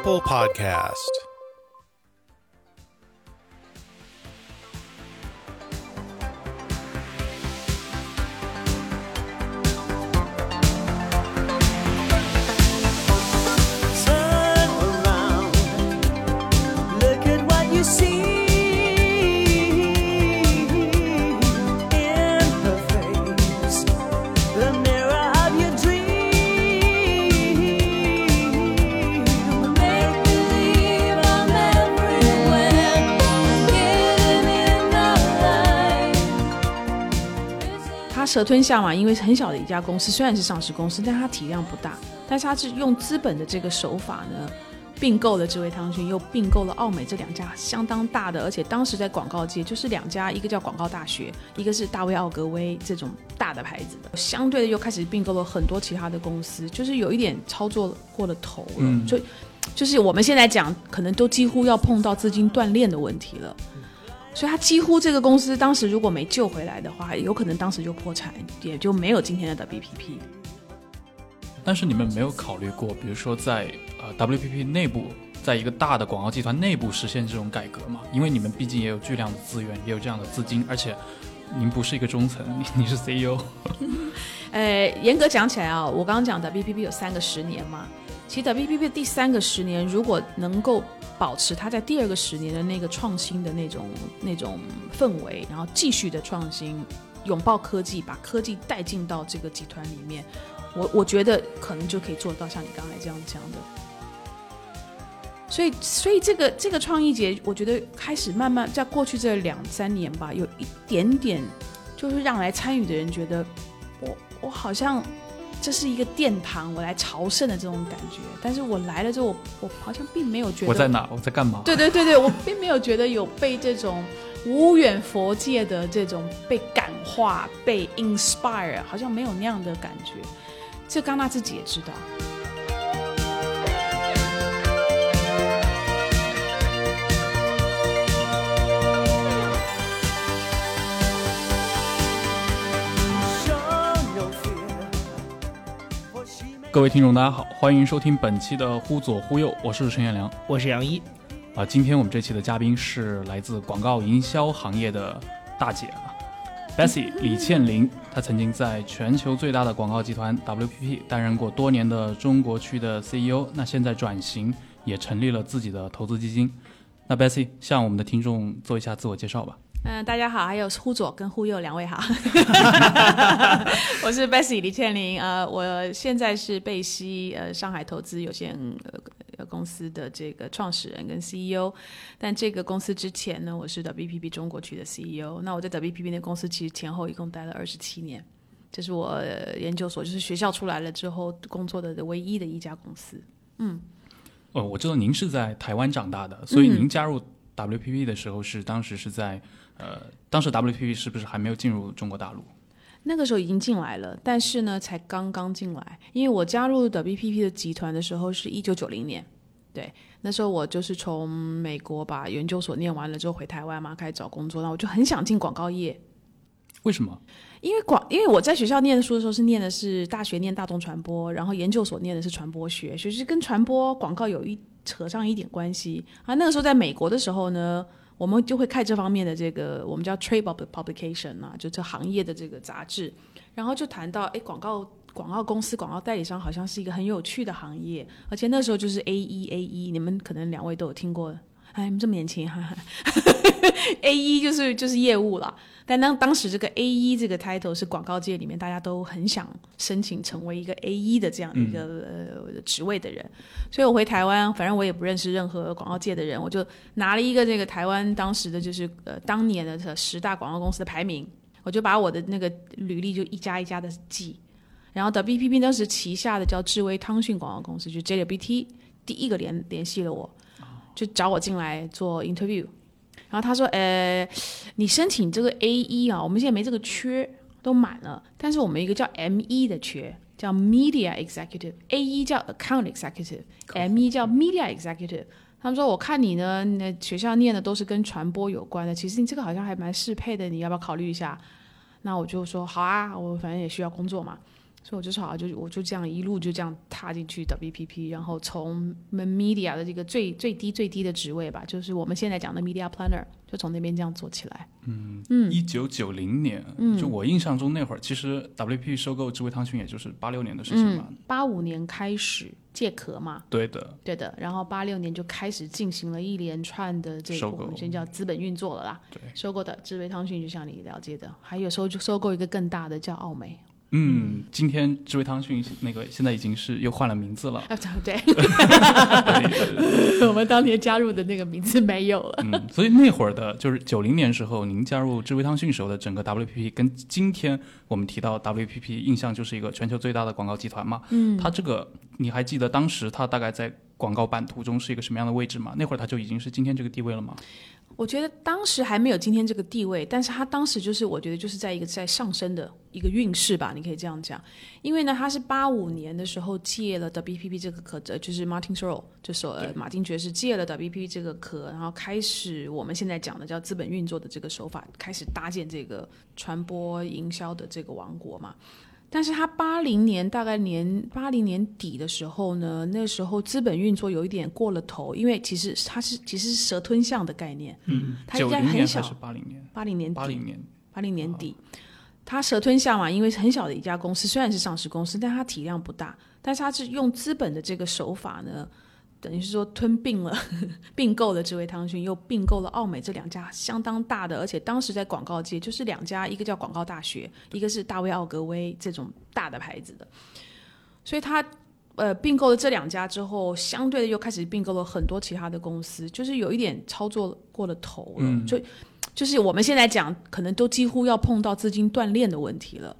Ample Podcast. 蛇吞象嘛，因为很小的一家公司，虽然是上市公司，但它体量不大，但是它是用资本的这个手法呢，并购了智慧汤逊，又并购了奥美这两家相当大的，而且当时在广告界就是两家，一个叫广告大学，一个是大卫奥格威这种大的牌子的，相对的又开始并购了很多其他的公司，就是有一点操作过了头了，嗯就就是我们现在讲，可能都几乎要碰到资金断裂的问题了。所以他几乎这个公司当时如果没救回来的话，有可能当时就破产，也就没有今天的 WPP。但是你们没有考虑过，比如说在呃 WPP 内部，在一个大的广告集团内部实现这种改革吗？因为你们毕竟也有巨量的资源，也有这样的资金，而且您不是一个中层，你你是 E CEO，呃，严格讲起来啊，我刚刚讲的 WPP 有三个十年嘛，其实 WPP 第三个十年如果能够保持它在第二个十年的那个创新的那种那种氛围，然后继续的创新，拥抱科技，把科技带进到这个集团里面，我我觉得可能就可以做到像你刚才这样讲的。所以，所以这个这个创意节，我觉得开始慢慢在过去这两三年吧，有一点点，就是让来参与的人觉得，我我好像这是一个殿堂，我来朝圣的这种感觉。但是我来了之后，我我好像并没有觉得我在哪？我在干嘛？对对对对，我并没有觉得有被这种无远佛界的这种被感化、被 inspire，好像没有那样的感觉。这刚娜自己也知道。各位听众，大家好，欢迎收听本期的《忽左忽右》，我是陈彦良。我是杨一，啊，今天我们这期的嘉宾是来自广告营销行业的大姐啊，Bessie 李倩玲。她曾经在全球最大的广告集团 WPP 担任过多年的中国区的 CEO，那现在转型也成立了自己的投资基金。那 Bessie 向我们的听众做一下自我介绍吧。嗯，大家好，还有忽左跟忽右两位好，我是 Bessie 李倩玲，呃，我现在是贝西呃上海投资有限呃公司的这个创始人跟 CEO，但这个公司之前呢，我是 WPP 中国区的 CEO，那我在 WPP 那公司其实前后一共待了二十七年，这是我呃研究所就是学校出来了之后工作的唯一的一家公司。嗯，哦，我知道您是在台湾长大的，所以嗯您加入 WPP 的时候是当时是在呃，当时 WPP 是不是还没有进入中国大陆？那个时候已经进来了，但是呢，才刚刚进来。因为我加入 WPP 的集团的时候是一九九零年，对，那时候我就是从美国把研究所念完了之后回台湾嘛，开始找工作，那我就很想进广告业。为什么？因为广，因为我在学校念书的时候是念的是大学念大众传播，然后研究所念的是传播学，其实跟传播广告有一扯上一点关系啊。那个时候在美国的时候呢，我们就会看这方面的这个我们叫 trade publication 啊，就这行业的这个杂志，然后就谈到哎广告。广告公司、广告代理商好像是一个很有趣的行业，而且那时候就是 A E A E，，你们可能两位都有听过。哎，你们这么年轻，哈哈。A 一就是就是业务了，但当当时这个 A 一这个 title 是广告界里面大家都很想申请成为一个 A 一的这样一个、呃职位的人，所以我回台湾，反正我也不认识任何广告界的人，我就拿了一个这个台湾当时的就是呃当年的这十大广告公司的排名，我就把我的那个履历就一家一家的记，然后 WPP 当时旗下的叫智威汤逊广告公司，就 JWT 第一个联联系了我，就找我进来做 interview。然后他说：“呃，你申请这个 A 一啊，我们现在没这个缺，都满了。但是我们一个叫 M 一的缺，叫 Media Executive，A 一叫 Account Executive，M 一叫 Media Executive。他们说，我看你呢，那学校念的都是跟传播有关的，其实你这个好像还蛮适配的，你要不要考虑一下？那我就说好啊，我反正也需要工作嘛。所以我就是好，就我就这样一路就这样踏进去 WPP，然后从 media 的这个最最低最低的职位吧，就是我们现在讲的 media planner，就从那边这样做起来。嗯嗯一九九零年，就我印象中那会儿，其实 WPP 收购智慧汤逊也就是八六年的事情嘛。八五年开始借壳嘛，对的，对的，然后八六年就开始进行了一连串的这个我们先叫资本运作了啦。对，收购的智慧汤逊就像你了解的，还有时候就收购一个更大的叫奥美。嗯，今天智慧汤逊那个现在已经是又换了名字了。啊，对，对 我们当年加入的那个名字没有了。嗯，所以那会儿的就是九零年时候，您加入智慧汤逊时候的整个 WPP，跟今天我们提到 WPP 印象就是一个全球最大的广告集团嘛。嗯，它这个你还记得当时它大概在广告版图中是一个什么样的位置吗？那会儿它就已经是今天这个地位了吗？我觉得当时还没有今天这个地位，但是他当时就是我觉得就是在一个在上升的一个运势吧，你可以这样讲。因为呢，他是八五年的时候借了 WPP 这个壳，呃，就是 Martin Sorrell 就说呃马丁爵士借了 WPP 这个壳，然后开始我们现在讲的叫资本运作的这个手法，开始搭建这个传播营销的这个王国嘛。但是他八零年大概年八零年底的时候呢，那时候资本运作有一点过了头，因为其实它是其实是蛇吞象的概念，嗯，他应九该很小。八零年？八零年底。八零年，八零年底，它蛇吞象嘛，因为很小的一家公司，虽然是上市公司，但它体量不大，但是它是用资本的这个手法呢，等于是说吞并了 并购了智慧汤逊，又并购了奥美这两家相当大的，而且当时在广告界就是两家，一个叫广告大学，一个是大卫奥格威这种大的牌子的，所以他。呃，并购了这两家之后，相对的又开始并购了很多其他的公司，就是有一点操作过了头了，嗯就就是我们现在讲，可能都几乎要碰到资金断裂的问题了。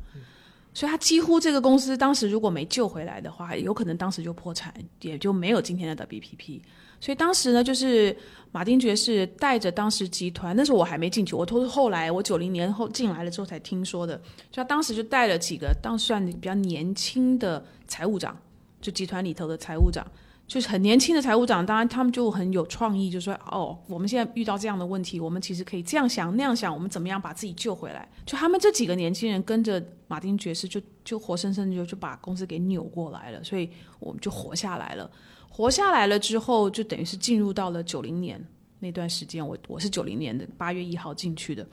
所以他几乎这个公司当时如果没救回来的话，有可能当时就破产，也就没有今天的 WPP。所以当时呢，就是马丁爵士带着当时集团，那时候我还没进去，我都是后来我九零年后进来了之后才听说的。就他当时就带了几个当算比较年轻的财务长，就集团里头的财务长，就是很年轻的财务长，当然他们就很有创意，就说哦，我们现在遇到这样的问题，我们其实可以这样想那样想，我们怎么样把自己救回来？就他们这几个年轻人跟着马丁爵士就，就活生生的就就把公司给扭过来了，所以我们就活下来了。活下来了之后，就等于是进入到了九零年那段时间，我我是九零年的八月一号进去的，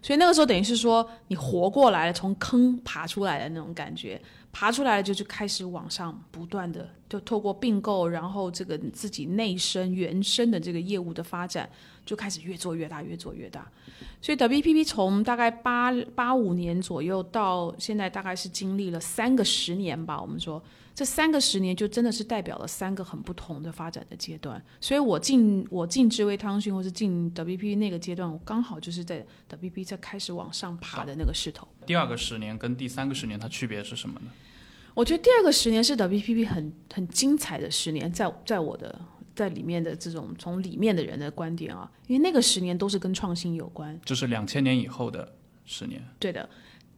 所以那个时候等于是说你活过来了，从坑爬出来的那种感觉。爬出来了，就就开始往上不断的，就透过并购，然后这个自己内生原生的这个业务的发展，就开始越做越大，越做越大。所以 WPP 从大概八八五年左右到现在，大概是经历了三个十年吧。我们说这三个十年就真的是代表了三个很不同的发展的阶段。所以我进我进智慧汤逊或是进 WPP 那个阶段，我刚好就是在 WPP 在开始往上爬的那个势头。第二个十年跟第三个十年它区别是什么呢？我觉得第二个十年是 WPP 很很精彩的十年，在在我的在里面的这种从里面的人的观点啊，因为那个十年都是跟创新有关。就是两千年以后的十年。对的，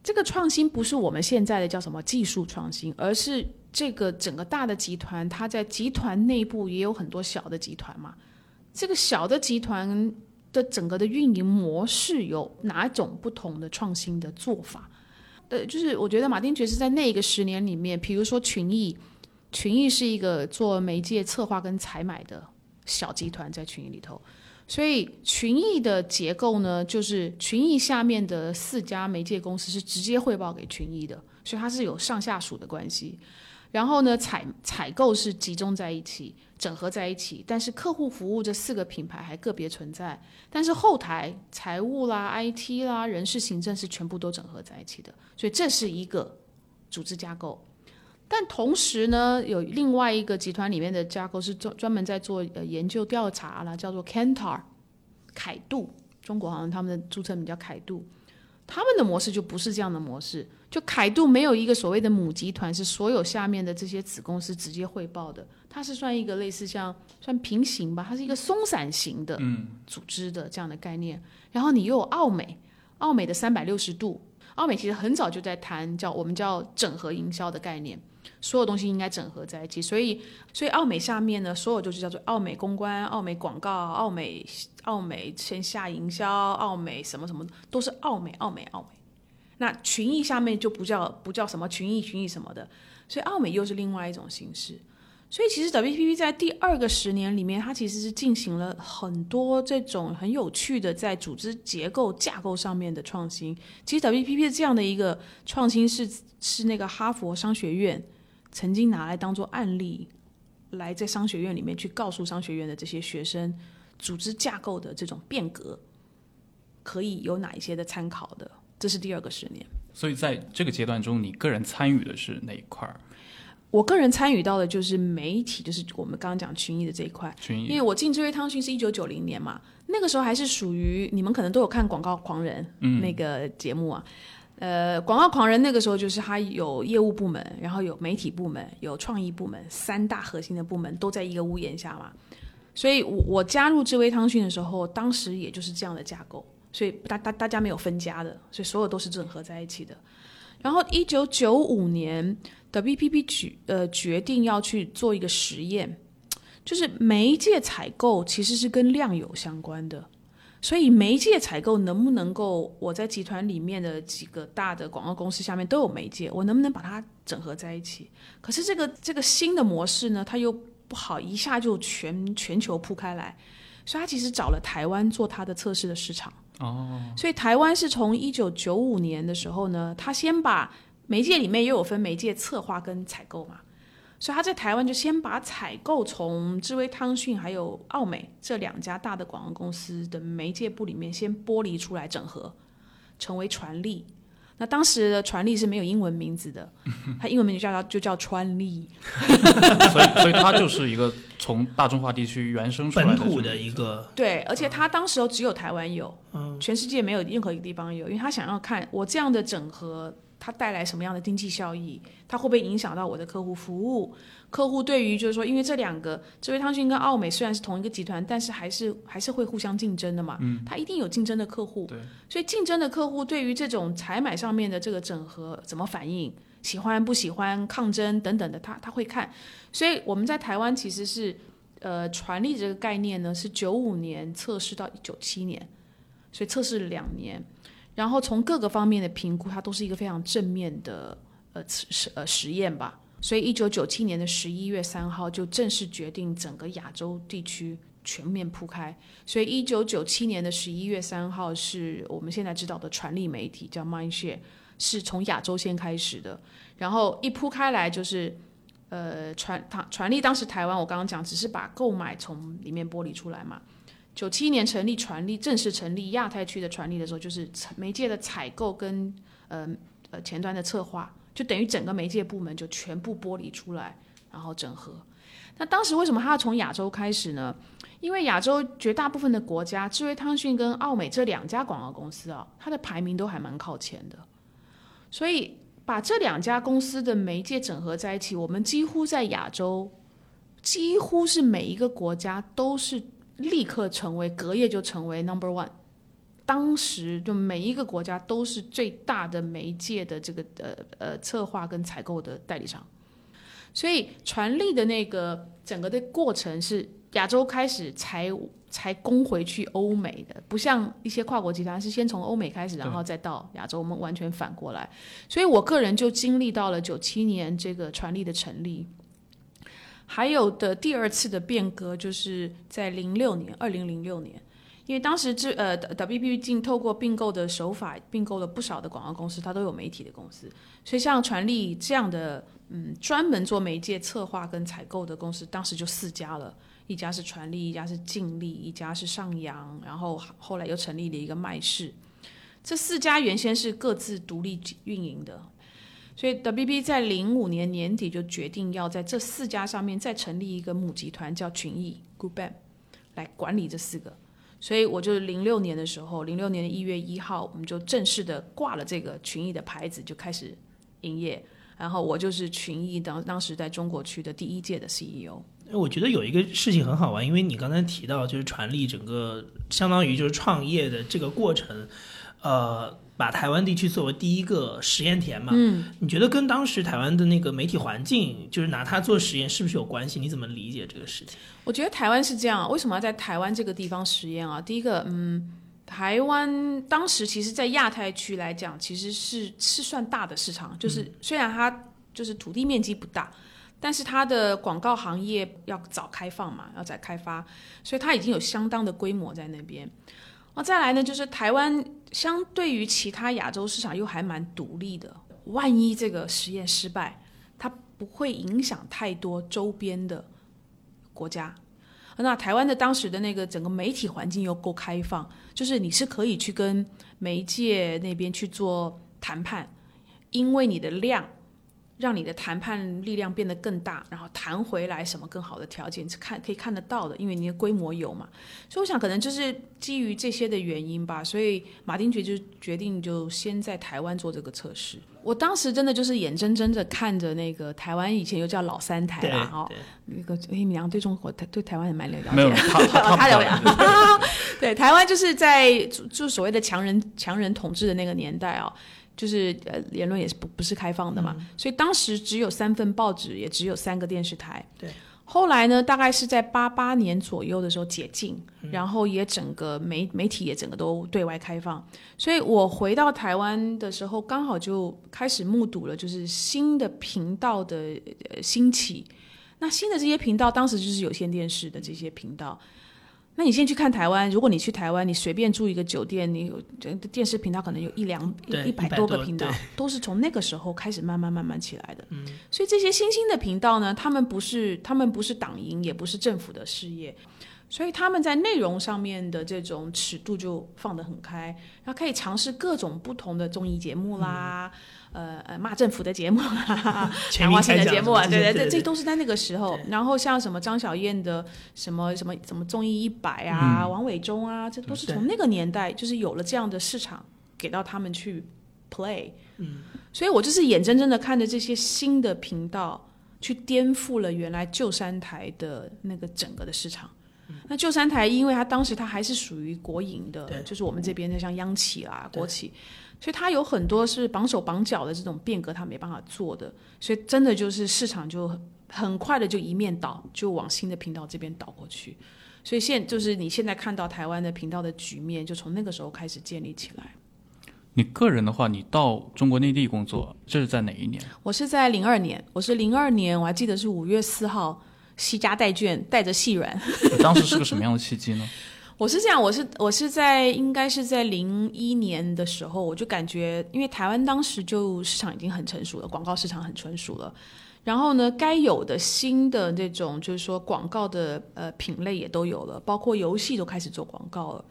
这个创新不是我们现在的叫什么技术创新，而是这个整个大的集团，它在集团内部也有很多小的集团嘛。这个小的集团的整个的运营模式有哪种不同的创新的做法？对，就是我觉得马丁爵士在那个十年里面，比如说群艺，群艺是一个做媒介策划跟采买的小集团，在群艺里头。所以群艺的结构呢，就是群艺下面的四家媒介公司是直接汇报给群艺的，所以它是有上下属的关系。然后呢，采采购是集中在一起，整合在一起，但是客户服务这四个品牌还个别存在。但是后台财务啦、IT 啦、人事行政是全部都整合在一起的，所以这是一个组织架构。但同时呢，有另外一个集团里面的架构是专专门在做呃研究调查啦，叫做 Kantar 凯度，中国好像他们的注册名叫凯度。他们的模式就不是这样的模式，就凯度没有一个所谓的母集团，是所有下面的这些子公司直接汇报的，它是算一个类似像算平行吧，它是一个松散型的组织的这样的概念。然后你又有奥美，奥美的三百六十度，奥美其实很早就在谈叫我们叫整合营销的概念，所有东西应该整合在一起。所以，所以奥美下面呢，所有就是叫做奥美公关、奥美广告、奥美奥美线下营销、奥美什么什么，都是奥美、奥美、奥美。那群益下面就不叫不叫什么群益群益什么的，所以奥美又是另外一种形式。所以其实 WPP 在第二个十年里面，它其实是进行了很多这种很有趣的在组织结构架构上面的创新。其实 WPP 这样的一个创新是是那个哈佛商学院曾经拿来当做案例，来在商学院里面去告诉商学院的这些学生，组织架构的这种变革可以有哪一些的参考的。这是第二个十年。所以在这个阶段中，你个人参与的是哪一块儿？我个人参与到的就是媒体，就是我们刚刚讲群艺的这一块。群艺因为我进智慧汤讯是一九九零年嘛，那个时候还是属于你们可能都有看《广告狂人》那个节目啊。呃，《广告狂人》那个时候就是他有业务部门，然后有媒体部门，有创意部门，三大核心的部门都在一个屋檐下嘛。所以我我加入智慧汤讯的时候，当时也就是这样的架构，所以大大大家没有分家的，所以所有都是整合在一起的。然后一九九五年，WPP 决呃决定要去做一个实验，就是媒介采购其实是跟量有相关的，所以媒介采购能不能够我在集团里面的几个大的广告公司下面都有媒介，我能不能把它整合在一起？可是这个这个新的模式呢，它又不好一下就全全球铺开来，所以它其实找了台湾做它的测试的市场。哦，所以台湾是从一九九五年的时候呢，他先把媒介里面又有分媒介策划跟采购嘛，所以他在台湾就先把采购从智威汤逊还有奥美这两家大的广告公司的媒介部里面先剥离出来整合，成为传力。那当时的传力是没有英文名字的，他英文名就叫就叫川力。所以所以他就是一个从大中华地区原生出来的本土的一个，对，而且他当时候只有台湾有，嗯，全世界没有任何一个地方有，因为他想要看我这样的整合，它带来什么样的经济效益，它会不会影响到我的客户服务？客户对于就是说，因为这两个智慧汤逊跟奥美虽然是同一个集团，但是还是还是会互相竞争的嘛，嗯，它一定有竞争的客户，对，所以竞争的客户对于这种采买上面的这个整合怎么反应？喜欢不喜欢抗争等等的，他他会看，所以我们在台湾其实是呃传力这个概念呢是九五年测试到一九七年，所以测试了两年，然后从各个方面的评估，它都是一个非常正面的呃实呃实验吧。所以一九九七年的十一月三号就正式决定整个亚洲地区全面铺开。所以一九九七年的十一月三号是我们现在知道的传力媒体叫 Mindshare，是从亚洲先开始的，然后一铺开来就是。呃，传传传力当时台湾，我刚刚讲只是把购买从里面剥离出来嘛。九七年成立传力，正式成立亚太区的传力的时候，就是媒介的采购跟呃呃前端的策划，就等于整个媒介部门就全部剥离出来，然后整合。那当时为什么他要从亚洲开始呢？因为亚洲绝大部分的国家，智慧汤讯跟奥美这两家广告公司啊，它的排名都还蛮靠前的，所以把这两家公司的媒介整合在一起，我们几乎在亚洲，几乎是每一个国家都是立刻成为隔夜就成为 number one。当时就每一个国家都是最大的媒介的这个呃呃策划跟采购的代理商，所以传力的那个整个的过程是亚洲开始才才攻回去欧美的，不像一些跨国集团是先从欧美开始，然后再到亚洲，我们完全反过来。所以我个人就经历到了九七年这个传力的成立，还有的第二次的变革就是在零六年，二零零六年。因为当时这呃 WPP 竟透过并购的手法并购了不少的广告公司，它都有媒体的公司，所以像传力这样的嗯专门做媒介策划跟采购的公司，当时就四家了，一家是传力，一家是劲力，一家是上扬，然后后来又成立了一个麦氏，这四家原先是各自独立运营的。所以 WPP 在零五年年底就决定要在这四家上面再成立一个母集团，叫群益 Group M，来管理这四个。所以我就零六年的时候，零六年的一月一号，我们就正式的挂了这个群益的牌子，就开始营业。然后我就是群益当当时在中国区的第一届的 CEO。我觉得有一个事情很好玩，因为你刚才提到就是传力整个相当于就是创业的这个过程，呃，把台湾地区作为第一个实验田嘛。嗯，你觉得跟当时台湾的那个媒体环境，就是拿它做实验，是不是有关系？你怎么理解这个事情？我觉得台湾是这样，为什么要在台湾这个地方实验啊？第一个，嗯，台湾当时其实，在亚太区来讲，其实是是算大的市场，就是虽然它就是土地面积不大，但是它的广告行业要早开放嘛，要早开发，所以它已经有相当的规模在那边。那再来呢，就是台湾相对于其他亚洲市场又还蛮独立的，万一这个实验失败，它不会影响太多周边的国家。那台湾的当时的那个整个媒体环境又够开放，就是你是可以去跟媒介那边去做谈判，因为你的量让你的谈判力量变得更大，然后谈回来什么更好的条件是看可以看得到的，因为你的规模有嘛。所以我想可能就是基于这些的原因吧，所以马丁爵就决定就先在台湾做这个测试。我当时真的就是眼睁睁的看着那个台湾以前又叫老三台对啦，哈，对那个黑米良对中国对台湾也蛮了解，没有他了解。对，台湾就是在就就所谓的强人强人统治的那个年代啊、就是呃言论也是不不是开放的嘛，所以当时只有三份报纸，也只有三个电视台。对。后来呢，大概是在八八年左右的时候解禁，然后也整个媒媒体也整个都对外开放，所以我回到台湾的时候，刚好就开始目睹了就是新的频道的呃兴起。那新的这些频道，当时就是有线电视的这些频道。那你现在去看台湾，如果你去台湾，你随便住一个酒店，你有这电视频道可能有一两一百多多个频道，都是从那个时候开始慢慢慢慢起来的。嗯，所以这些新兴的频道呢，他们不是他们不是党营，也不是政府的事业，所以他们在内容上面的这种尺度就放得很开，然后可以尝试各种不同的综艺节目啦，呃呃骂政府的节目谈话性的节目啊，对对，对这都是在那个时候。然后像什么张小燕的什么什么什么综艺一百啊，王伟忠啊，这都是从那个年代就是有了这样的市场给到他们去 play。嗯，所以我就是眼睁睁的看着这些新的频道去颠覆了原来旧三台的那个整个的市场。那旧三台，因为它当时它还是属于国营的，就是我们这边的像央企啦、对。国企，所以它有很多是绑手绑脚的这种变革，它没办法做的，所以真的就是市场就很很快的就一面倒，就往新的频道这边倒过去。所以现就是你现在看到台湾的频道的局面，就从那个时候开始建立起来。你个人的话，你到中国内地工作，这是在哪一年？我是在零二年，我是零二年，我还记得是五月四号，西家带卷，带着细软。当时是个什么样的契机呢？我是这样，我是我是在应该是在零一年的时候，我就感觉，因为台湾当时就市场已经很成熟了，广告市场很成熟了。然后呢，该有的新的这种就是说广告的呃品类也都有了，包括游戏都开始做广告了。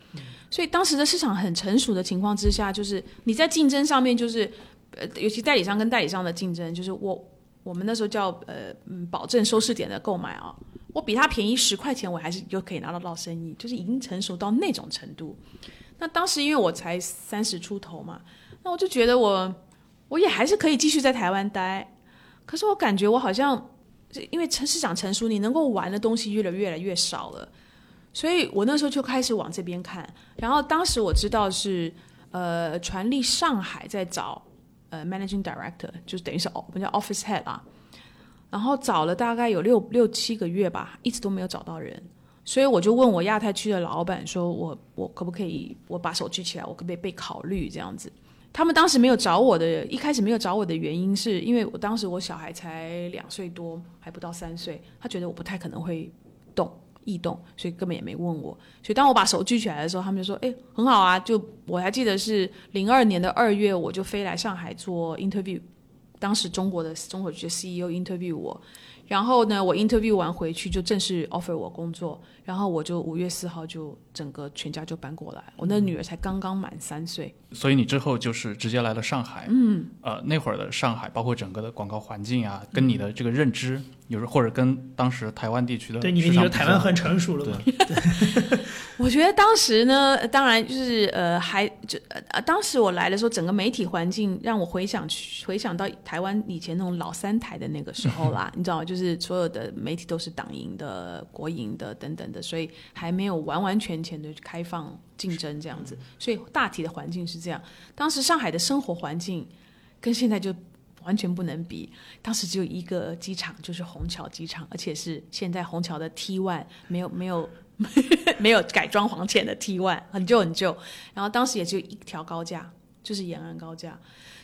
所以当时的市场很成熟的情况之下，就是你在竞争上面，就是呃，尤其代理商跟代理商的竞争，就是我我们那时候叫呃保证收视点的购买啊，我比他便宜十块钱，我还是就可以拿得到生意，就是已经成熟到那种程度。那当时因为我才三十出头嘛，那我就觉得我我也还是可以继续在台湾待，可是我感觉我好像因为成市场成熟，你能够玩的东西越来越来越少了，所以我那时候就开始往这边看。然后当时我知道是呃传力上海在找呃 managing director，就是等于是我们叫 office head 啊。然后找了大概有六六七个月吧，一直都没有找到人，所以我就问我亚太区的老板说，我我可不可以我把手举起来，我可不可以被考虑这样子？他们当时没有找我的，一开始没有找我的原因是因为我当时我小孩才两岁多，还不到三岁，他觉得我不太可能会动异动，所以根本也没问我。所以当我把手举起来的时候，他们就说：“哎、很好啊！”就我还记得是零二年的二月，我就飞来上海做 interview。当时中国的中国区的 CEO interview 我，然后呢，我 interview 完回去就正式 offer 我工作，然后我就五月四号就整个全家就搬过来，我那女儿才刚刚满三岁，所以你之后就是直接来了上海。嗯，呃，那会儿的上海，包括整个的广告环境啊，跟你的这个认知，有时或者跟当时台湾地区的对，你市你场比较说台湾很成熟了嘛？我觉得当时呢，呃当然就是呃，还就呃呃，当时我来的时候，整个媒体环境让我回想去回想到台湾以前那种老三台的那个时候啦，你知道？就是所有的媒体都是党营的、国营的等等的，所以还没有完完全全的开放竞争这样子，所以大体的环境是这样。当时上海的生活环境跟现在就完全不能比。当时只有一个机场，就是虹桥机场，而且是现在虹桥的 T one，没有没有 没有改装潢前的 T One，很旧很旧。然后当时也只有一条高架，就是延安高架。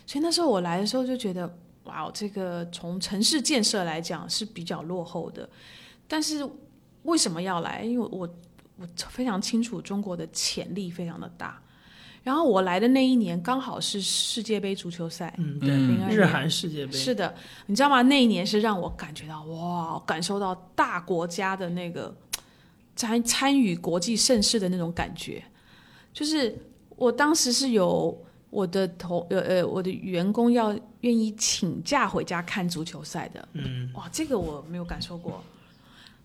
所以那时候我来的时候就觉得，哇，这个从城市建设来讲是比较落后的。但是为什么要来？因为我我非常清楚中国的潜力非常的大。然后我来的那一年刚好是世界杯足球赛，嗯，对，嗯日韩世界杯是的，你知道吗？那一年是让我感觉到哇，感受到大国家的那个参参与国际盛事的那种感觉。就是我当时是有我的同呃呃我的员工要愿意请假回家看足球赛的，嗯，哇，这个我没有感受过。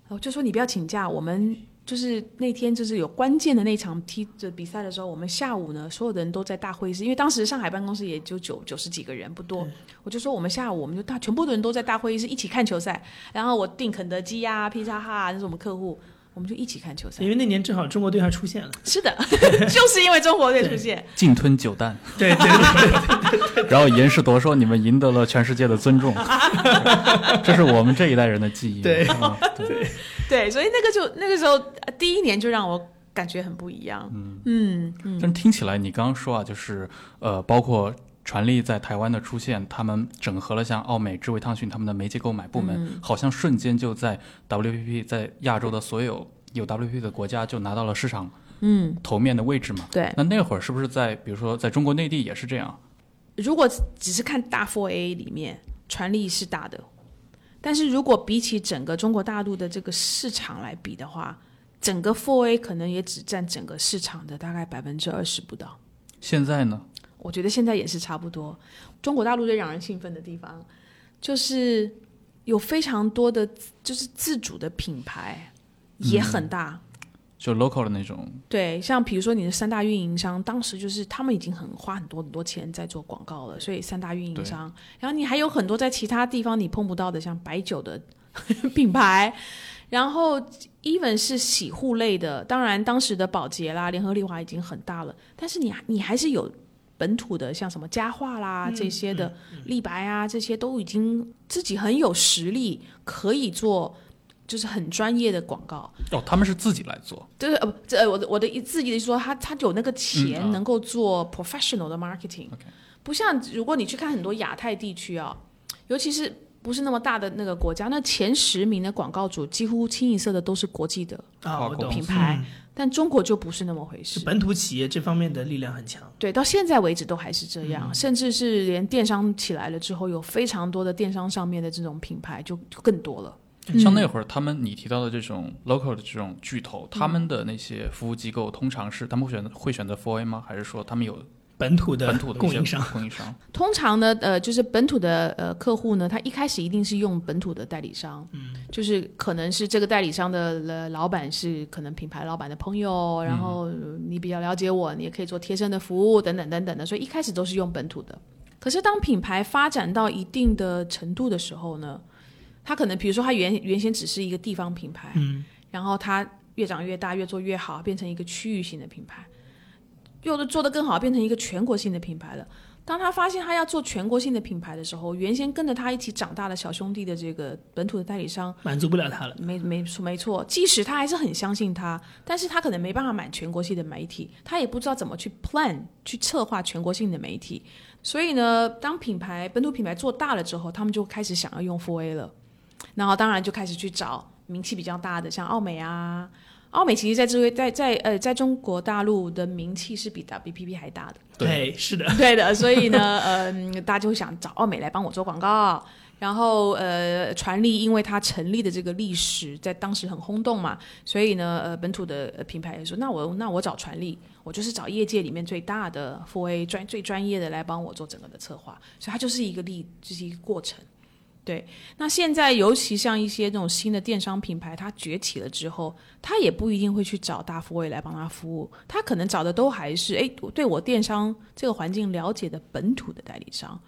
我就说你不要请假，我们就是那天就是有关键的那场踢的比赛的时候，我们下午呢所有的人都在大会议室，因为当时上海办公室也就九九十几个人，不多。我就说我们下午我们就大全部的人都在大会议室一起看球赛，然后我订肯德基呀、披萨哈啊，那是我们客户，我们就一起看球赛。因。为那年正好中国队还出现了，是的，就是因为中国队出现，鲸吞九弹，对对对，然后严世铎说你们赢得了全世界的尊重，这是我们这一代人的记忆。对。嗯对对，所以那个就那个时候呃第一年就让我感觉很不一样。嗯嗯嗯，但听起来你刚刚说啊，就是呃，包括传力在台湾的出现，他们整合了像奥美、智慧汤逊他们的媒介购买部门，嗯好像瞬间就在 WPP 在亚洲的所有有 WPP 的国家就拿到了市场嗯，头面的位置嘛。对。那那会儿是不是在比如说在中国内地也是这样？如果只是看大 Four A 里面，传力是大的，但是如果比起整个中国大陆的这个市场来比的话，整个 Four A 可能也只占整个市场的大概百分之二十不到。现在呢？我觉得现在也是差不多。中国大陆最让人兴奋的地方，就是有非常多的就是自主的品牌也很大。就 local 的那种，对，像比如说你的三大运营商，当时就是他们已经很花很多很多钱在做广告了，所以三大运营商，然后你还有很多在其他地方你碰不到的，像白酒的 品牌，然后 even 是洗护类的，当然当时的宝洁啦、联合利华已经很大了，但是你你还是有本土的，像什么佳化啦、这些的，立白啊这些都已经自己很有实力，可以做就是很专业的广告。哦，他们是自己来做，就是呃不，这呃我的我的意自己的意思说，他他有那个嗯钱啊能够做 professional 的 marketing，、不像如果你去看很多亚太地区啊，尤其是不是那么大的那个国家，那前十名的广告主几乎清一色的都是国际的，啊，我懂品牌嗯但中国就不是那么回事就。本土企业这方面的力量很强。对，到现在为止都还是这嗯样，甚至是连电商起来了之后，有非常多的电商上面的这种品牌就就更多了。像那会儿他们你提到的这种 local 的这种巨头，他们的那些服务机构通常是他们会选择会选择 4A 吗？还是说他们有本土的本土的供应商，供应商？通常呢，呃，就是本土的呃客户呢，他一开始一定是用本土的代理商，嗯，就是可能是这个代理商的呃老板是可能品牌老板的朋友，然后呃你比较了解我，你也可以做贴身的服务等等等等的，所以一开始都是用本土的。可是当品牌发展到一定的程度的时候呢，它可能比如说他原原先只是一个地方品牌，嗯，然后他越长越大，越做越好，变成一个区域性的品牌，又的做得更好，变成一个全国性的品牌了。当他发现他要做全国性的品牌的时候，原先跟着他一起长大的小兄弟的这个本土的代理商，满足不了他了。没没错没错，即使他还是很相信他，但是他可能没办法买全国性的媒体，他也不知道怎么去 plan 去策划全国性的媒体。所以呢，当品牌本土品牌做大了之后，他们就开始想要用 4A 了，然后当然就开始去找名气比较大的，像奥美啊。奥美其实在这位在在呃在中国大陆的名气是比 WPP 还大的，对，是的，对的，所以呢，呃，大家就会想找奥美来帮我做广告。然后，呃，传力因为它成立的这个历史在当时很轰动嘛，所以呢，呃，本土的呃品牌也说，那我那我找传力，我就是找业界里面最大的 4A 专最专业的来帮我做整个的策划，所以它就是一个历，就是一个过程。对，那现在尤其像一些这种新的电商品牌，它崛起了之后，它也不一定会去找大 4A 来帮他服务，他可能找的都还是哎，对我电商这个环境了解的本土的代理商。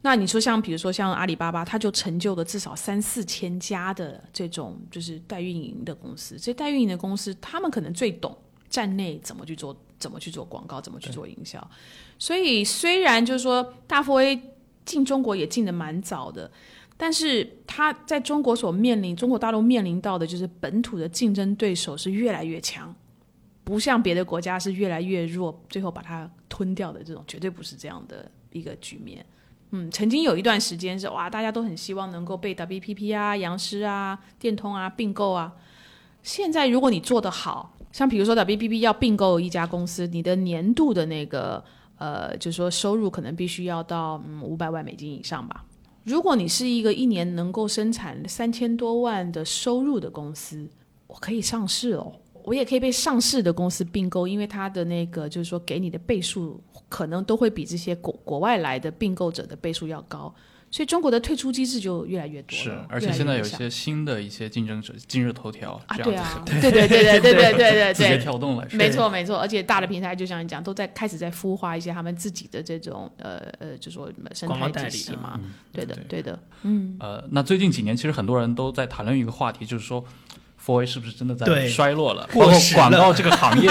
那你说像比如说像阿里巴巴，它就成就了至少三四千家的这种就是代运营的公司，这代运营的公司，他们可能最懂站内怎么去做，怎么去做广告，怎么去做营销。所以虽然就是说大 4A 进中国也进的蛮早的，但是它在中国所面临，中国大陆面临到的就是本土的竞争对手是越来越强，不像别的国家是越来越弱，最后把它吞掉的这种，绝对不是这样的一个局面。嗯，曾经有一段时间是哇，大家都很希望能够被 WPP 啊、杨师啊、电通啊并购啊。现在如果你做得好，像比如说 WPP 要并购一家公司，你的年度的那个呃，就是说收入可能必须要到嗯五百万美金以上吧。如果你是一个一年能够生产三千多万的收入的公司，我可以上市哦，我也可以被上市的公司并购，因为它的那个就是说给你的倍数可能都会比这些国国外来的并购者的倍数要高，所以中国的退出机制就越来越多。是，而且现在有一些新的一些竞争者，今日头条啊，这对啊，样子，对对对对对对对对字节对，跳动来说，没错没错，而且大的平台就像你讲，都在开始在孵化一些他们自己的这种呃呃，就说生态代理体系嘛，嗯对的对对。的，嗯，呃，那最近几年其实很多人都在谈论一个话题，就是说。，for A 是不是真的在衰落了？包括过时了。广告这个行业，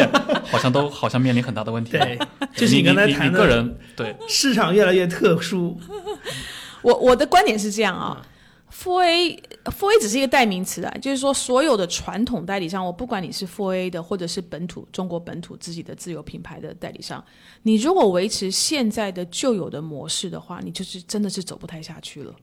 好像都好像面临很大的问题。对，就是你你刚才谈的个人对。市场越来越特殊，我我的观点是这样啊。4 A Four A 只是一个代名词啊，就是说所有的传统代理商，我不管你是 Four A 的，或者是本土中国本土自己的自有品牌的代理商，你如果维持现在的旧有的模式的话，你就是真的是走不太下去了。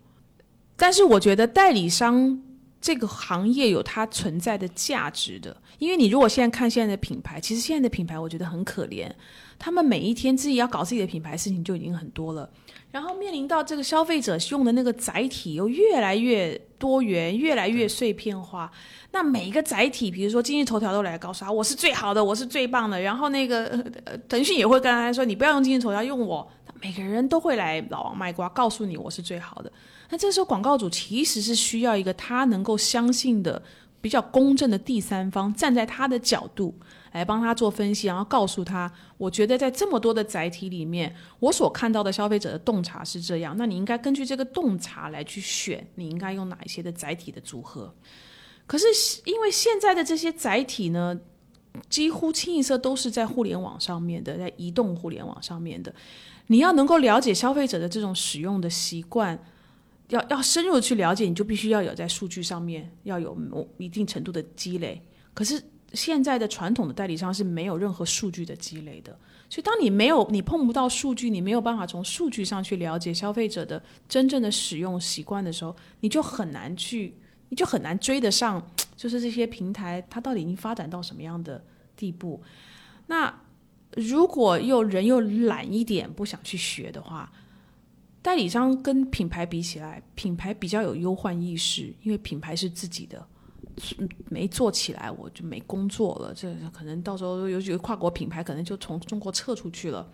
但是我觉得代理商这个行业有它存在的价值的，因为你如果现在看现在的品牌，其实现在的品牌我觉得很可怜，他们每一天自己要搞自己的品牌事情就已经很多了。然后面临到这个消费者用的那个载体又越来越多元，越来越碎片化。那每一个载体，比如说今日头条都来告诉他我是最好的，我是最棒的。然后那个 腾讯也会跟他说，你不要用今日头条，用我。每个人都会来老王卖瓜，告诉你我是最好的。那这时候广告主其实是需要一个他能够相信的、比较公正的第三方，站在他的角度来帮他做分析，然后告诉他，我觉得在这么多的载体里面，我所看到的消费者的洞察是这样，那你应该根据这个洞察来去选，你应该用哪一些的载体的组合。可是因为现在的这些载体呢，几乎清一色都是在互联网上面的，在移动互联网上面的。你要能够了解消费者的这种使用的习惯，要要深入去了解，你就必须要有在数据上面要有一定程度的积累。可是现在的传统的代理商是没有任何数据的积累的，所以当你没有你碰不到数据，你没有办法从数据上去了解消费者的真正的使用习惯的时候，你就很难去，你就很难追得上，就是这些平台它到底已经发展到什么样的地步。那如果又人又懒一点，不想去学的话，代理商跟品牌比起来，品牌比较有忧患意识，因为品牌是自己的，没做起来我就没工作了，这可能到时候有几个跨国品牌可能就从中国撤出去了。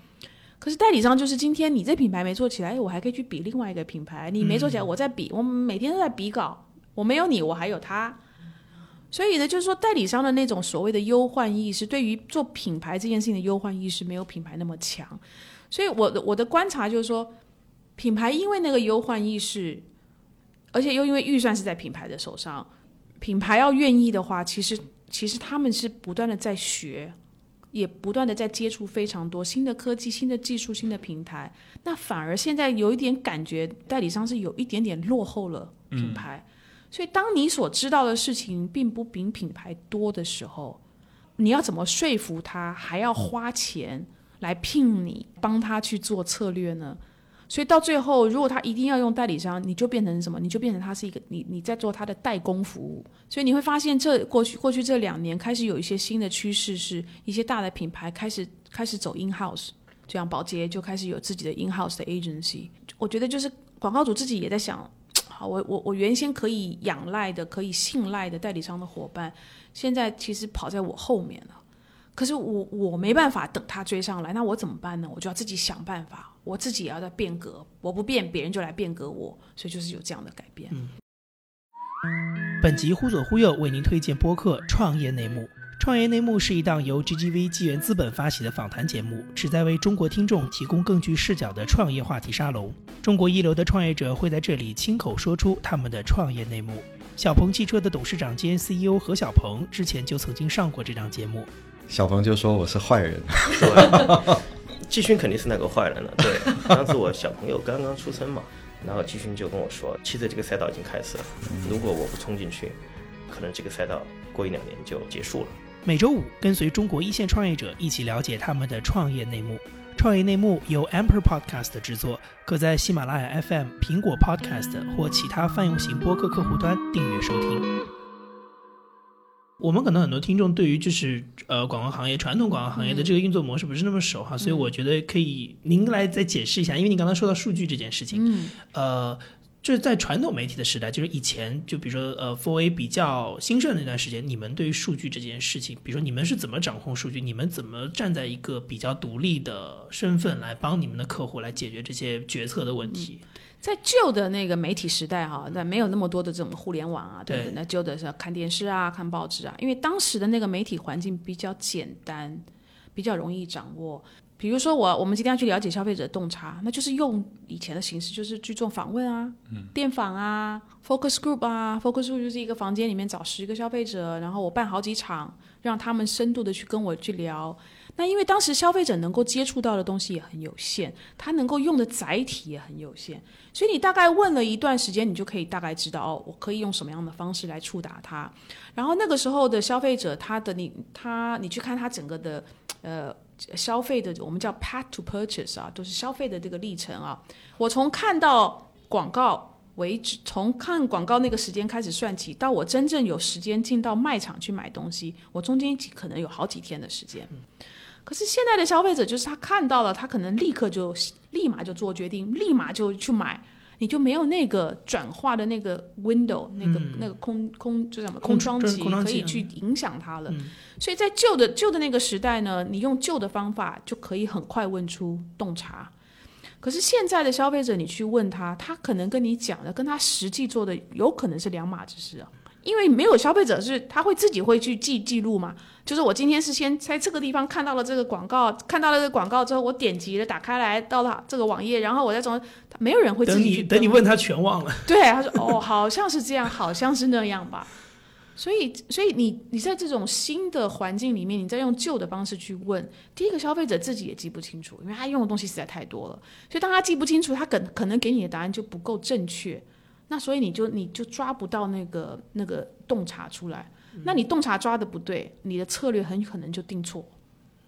可是代理商就是今天你这品牌没做起来，哎我还可以去比另外一个品牌，你没做起来，我在比，我每天都在比稿，我没有你，我还有他。所以呢，就是说代理商的那种所谓的忧患意识，对于做品牌这件事情的忧患意识，没有品牌那么强。所以我的我的观察就是说，品牌因为那个忧患意识，而且又因为预算是在品牌的手上，品牌要愿意的话，其实其实他们是不断的在学，也不断的在接触非常多新的科技、新的技术、新的平台。那反而现在有一点感觉，代理商是有一点点落后了品牌。所以，当你所知道的事情并不比品牌多的时候，你要怎么说服他，还要花钱来聘你帮他去做策略呢？所以到最后，如果他一定要用代理商，你就变成什么？你就变成他是一个你你在做他的代工服务。所以你会发现这，过去过去这两年开始有一些新的趋势，是一些大的品牌开始开始走 in house，就像宝洁就开始有自己的 in house 的 agency。我觉得就是广告主自己也在想。好，我我我原先可以仰赖的、可以信赖的代理商的伙伴，现在其实跑在我后面了。可是我我没办法等他追上来，那我怎么办呢？我就要自己想办法，我自己也要在变革。我不变，别人就来变革我，所以就是有这样的改变。本集忽左忽右为您推荐播客《创业内幕》。创业内幕是一档由 GGV 纪元资本发起的访谈节目，旨在为中国听众提供更具视角的创业话题沙龙。中国一流的创业者会在这里亲口说出他们的创业内幕。小鹏汽车的董事长兼 CEO 何小鹏之前就曾经上过这档节目。小鹏就说我是坏人，对，季勋肯定是那个坏人了。对，当时我小朋友刚刚出生嘛，然后季勋就跟我说，其实这个赛道已经开始了，如果我不冲进去，可能这个赛道过一两年就结束了。每周五跟随中国一线创业者一起了解他们的创业内幕。创业内幕由 Amper Podcast 制作，可在喜马拉雅 FM、苹果 Podcast 或其他泛用型播客客户端订阅收听。我们可能很多听众对于就是呃广告行业传统广告行业的这个运作模式不是那么熟哈，所以我觉得可以您来再解释一下，因为你刚刚说到数据这件事情，嗯，呃，就是在传统媒体的时代，就是以前就比如说呃，for A 比较兴盛的那段时间，你们对于数据这件事情，比如说你们是怎么掌控数据，你们怎么站在一个比较独立的身份来帮你们的客户来解决这些决策的问题？在旧的那个媒体时代哈，那没有那么多的这种互联网啊，对不对对？那旧的是要看电视啊、看报纸啊，因为当时的那个媒体环境比较简单，比较容易掌握。比如说我我们今天要去了解消费者洞察，那就是用以前的形式，就是去做访问啊，电访啊，focus group 啊，focus group 就是一个房间里面找十个消费者，然后我办好几场，让他们深度的去跟我去聊。那因为当时消费者能够接触到的东西也很有限，他能够用的载体也很有限，所以你大概问了一段时间，你就可以大概知道哦，我可以用什么样的方式来触达他。然后那个时候的消费者，他的你他你去看他整个的呃消费的，我们叫 path to purchase 啊，都是消费的这个历程啊。我从看到广告为止，从看广告那个时间开始算起，到我真正有时间进到卖场去买东西，我中间可能有好几天的时间。可是现在的消费者就是他看到了，他可能立刻就立马就做决定，立马就去买，你就没有那个转化的那个 window，那个、那个空空就什么空窗期这是空窗期可以去影响他了。嗯所以在旧的旧的那个时代呢，你用旧的方法就可以很快问出洞察。可是现在的消费者，你去问他，他可能跟你讲的，跟他实际做的有可能是两码子事啊。因为没有消费者是他会自己会去记记录嘛，就是我今天是先在这个地方看到了这个广告，看到了这个广告之后，我点击了打开来到了这个网页，然后我再从没有人会自等你己去跟等你问他全忘了。对，他说哦，好像是这样，好像是那样吧。所以，所以你你在这种新的环境里面，你再用旧的方式去问，第一个消费者自己也记不清楚，因为他用的东西实在太多了。所以当他记不清楚，他可可能给你的答案就不够正确。那所以你就你就抓不到那个那个洞察出来。那你洞察抓的不对，你的策略很可能就定错。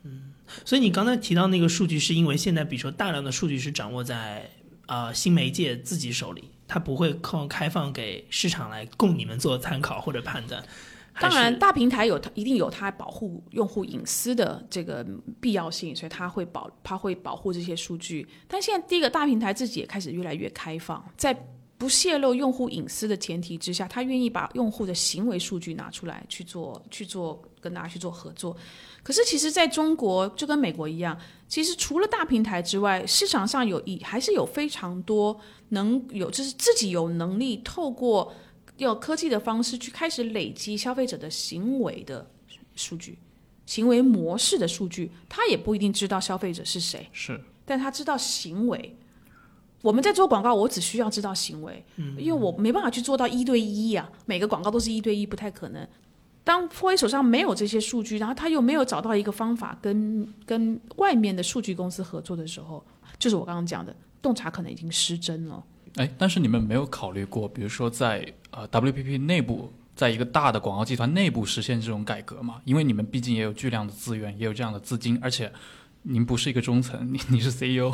嗯所以你刚才提到那个数据，是因为现在比如说大量的数据是掌握在呃新媒介自己手里，它不会靠开放给市场来供你们做参考或者判断。当然，大平台有它一定有它保护用户隐私的这个必要性，所以它会保它会保护这些数据。但现在第一个大平台自己也开始越来越开放，在不泄露用户隐私的前提之下，他愿意把用户的行为数据拿出来去做去做跟大家去做合作。可是其实在中国就跟美国一样，其实除了大平台之外，市场上有一还是有非常多能有就是自己有能力透过要科技的方式去开始累积消费者的行为的数据、行为模式的数据，他也不一定知道消费者是谁，是但他知道行为。我们在做广告，我只需要知道行为，因为我没办法去做到一对一呀、每个广告都是一对一，不太可能。当 f o 手上没有这些数据，然后他又没有找到一个方法跟跟外面的数据公司合作的时候，就是我刚刚讲的洞察可能已经失真了。哎，但是你们没有考虑过，比如说在呃 WPP 内部，在一个大的广告集团内部实现这种改革吗？因为你们毕竟也有巨量的资源，也有这样的资金，而且您不是一个中层，你 你是 CEO，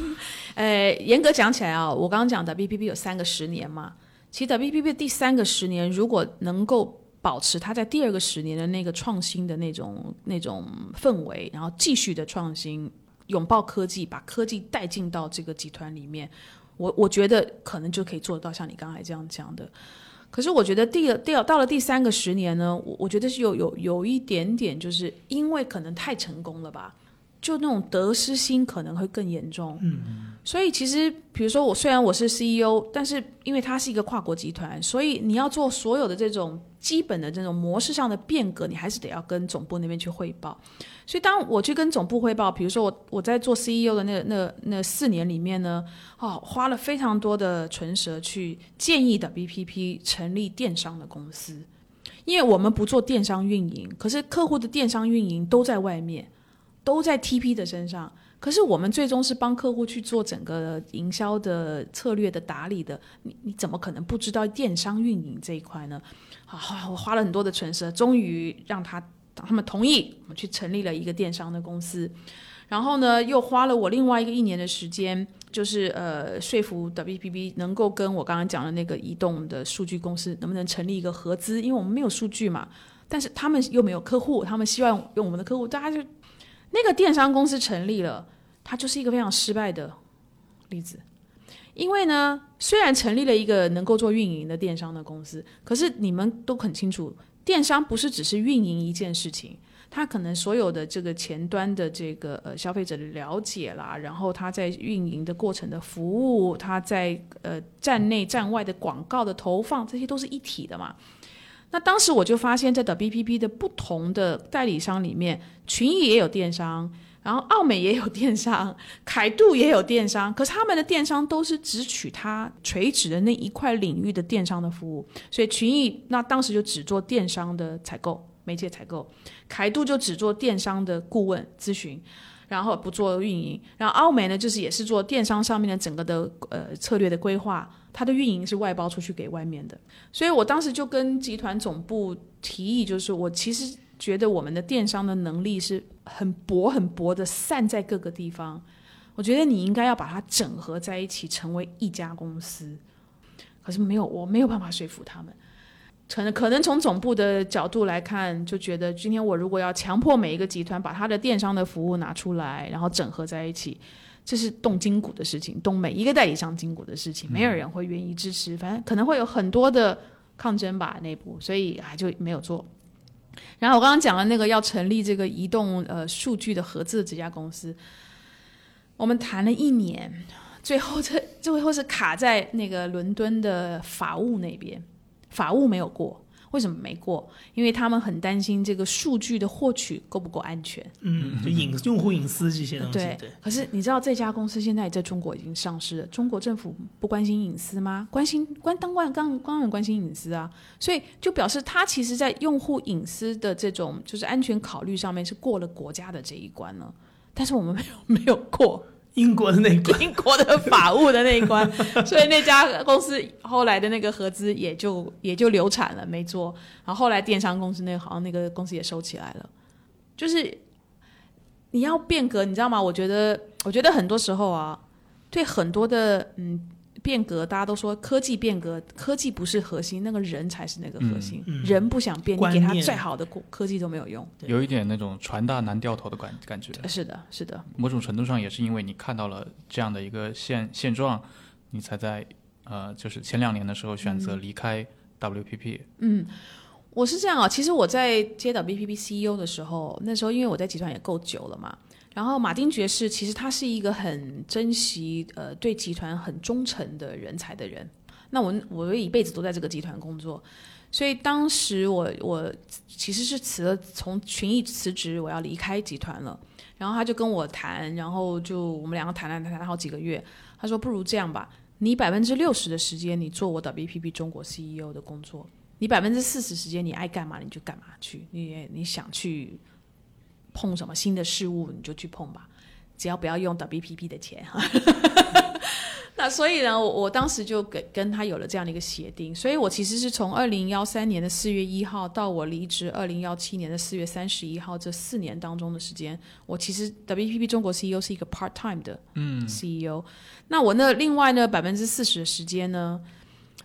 呃，严格讲起来啊，我刚刚讲的 WPP 有三个十年嘛，其实 WPP 第三个十年如果能够保持它在第二个十年的那个创新的那种那种氛围，然后继续的创新，拥抱科技，把科技带进到这个集团里面，我我觉得可能就可以做得到像你刚才这样讲的。可是我觉得第二第二到了第三个十年呢，我我觉得是有有有一点点，就是因为可能太成功了吧，就那种得失心可能会更严重。嗯，所以其实比如说我虽然我是 CEO，但是因为它是一个跨国集团，所以你要做所有的这种基本的这种模式上的变革，你还是得要跟总部那边去汇报。所以当我去跟总部汇报，比如说我我在做 CEO 的那那那四年里面呢，哦，花了非常多的唇舌去建议的 BPP 成立电商的公司，因为我们不做电商运营，可是客户的电商运营都在外面，都在 TP 的身上。可是我们最终是帮客户去做整个营销的策略的打理的，你你怎么可能不知道电商运营这一块呢？啊，我花了很多的唇舌，终于让他他们同意，我们去成立了一个电商的公司。然后呢，又花了我另外一个一年的时间，就是呃说服 WPP 能够跟我刚刚讲的那个移动的数据公司能不能成立一个合资，因为我们没有数据嘛，但是他们又没有客户，他们希望用我们的客户，大家就那个电商公司成立了，它就是一个非常失败的例子。因为呢，虽然成立了一个能够做运营的电商的公司，可是你们都很清楚，电商不是只是运营一件事情，它可能所有的这个前端的这个呃消费者的了解啦，然后它在运营的过程的服务，它在呃站内站外的广告的投放，这些都是一体的嘛。那当时我就发现，在 WPP 的不同的代理商里面，群益也有电商，然后奥美也有电商，凯度也有电商，可是他们的电商都是只取它垂直的那一块领域的电商的服务，所以群益那当时就只做电商的采购、媒介采购，凯度就只做电商的顾问咨询。然后不做运营，然后奥美呢，就是也是做电商上面的整个的呃策略的规划，它的运营是外包出去给外面的。所以我当时就跟集团总部提议，就是我其实觉得我们的电商的能力是很薄很薄的，散在各个地方。我觉得你应该要把它整合在一起，成为一家公司。可是没有，我没有办法说服他们。可能可能从总部的角度来看，就觉得今天我如果要强迫每一个集团把它的电商的服务拿出来，然后整合在一起，这是动筋骨的事情，动每一个代理商筋骨的事情，没有人会愿意支持，反正可能会有很多的抗争吧内部，所以啊就没有做。然后我刚刚讲了那个要成立这个移动呃数据的合资的这家公司，我们谈了一年，最后这最后是卡在那个伦敦的法务那边。法务没有过，为什么没过？因为他们很担心这个数据的获取够不够安全。嗯，就隐用户隐私这些东西，对对，可是你知道这家公司现在在中国已经上市了，中国政府不关心隐私吗？关心关当官当当然关心隐私啊，所以就表示他其实在用户隐私的这种就是安全考虑上面是过了国家的这一关了，但是我们没有没有过。英国的那一关，英国的法务的那一关，所以那家公司后来的那个合资也就也就流产了，没做。然后后来电商公司那个好像那个公司也收起来了。就是你要变革，你知道吗？我觉得，我觉得很多时候啊，对很多的嗯变革，大家都说科技变革，科技不是核心，那个人才是那个核心。嗯嗯人不想变，你给他念再好的科科技都没有用。对有一点那种船大难掉头的感感觉。是的，是的。某种程度上也是因为你看到了这样的一个现现状，你才在呃，就是前两年的时候选择离开 WPP。嗯，我是这样啊。其实我在接到 BPP CEO E 的时候，那时候因为我在集团也够久了嘛，然后马丁爵士其实他是一个很珍惜呃对集团很忠诚的人才的人。那我我一辈子都在这个集团工作，所以当时我我其实是辞了从群益辞职，我要离开集团了。然后他就跟我谈，然后就我们两个谈了谈谈了好几个月。他说：“不如这样吧，你百分之六十的时间你做我 WPP 中国 CEO 的工作，你百分之四十时间你爱干嘛你就干嘛去，你你想去碰什么新的事物你就去碰吧，只要不要用 WPP 的钱哈。那所以呢，我我当时就跟跟他有了这样的一个协定，所以我其实是从二零幺三年的四月一号到我离职二零幺七年的四月三十一号这四年当中的时间，我其实 WPP 中国 CEO 是一个 part time 的嗯 CEO。那我那另外呢百分之四十的时间呢，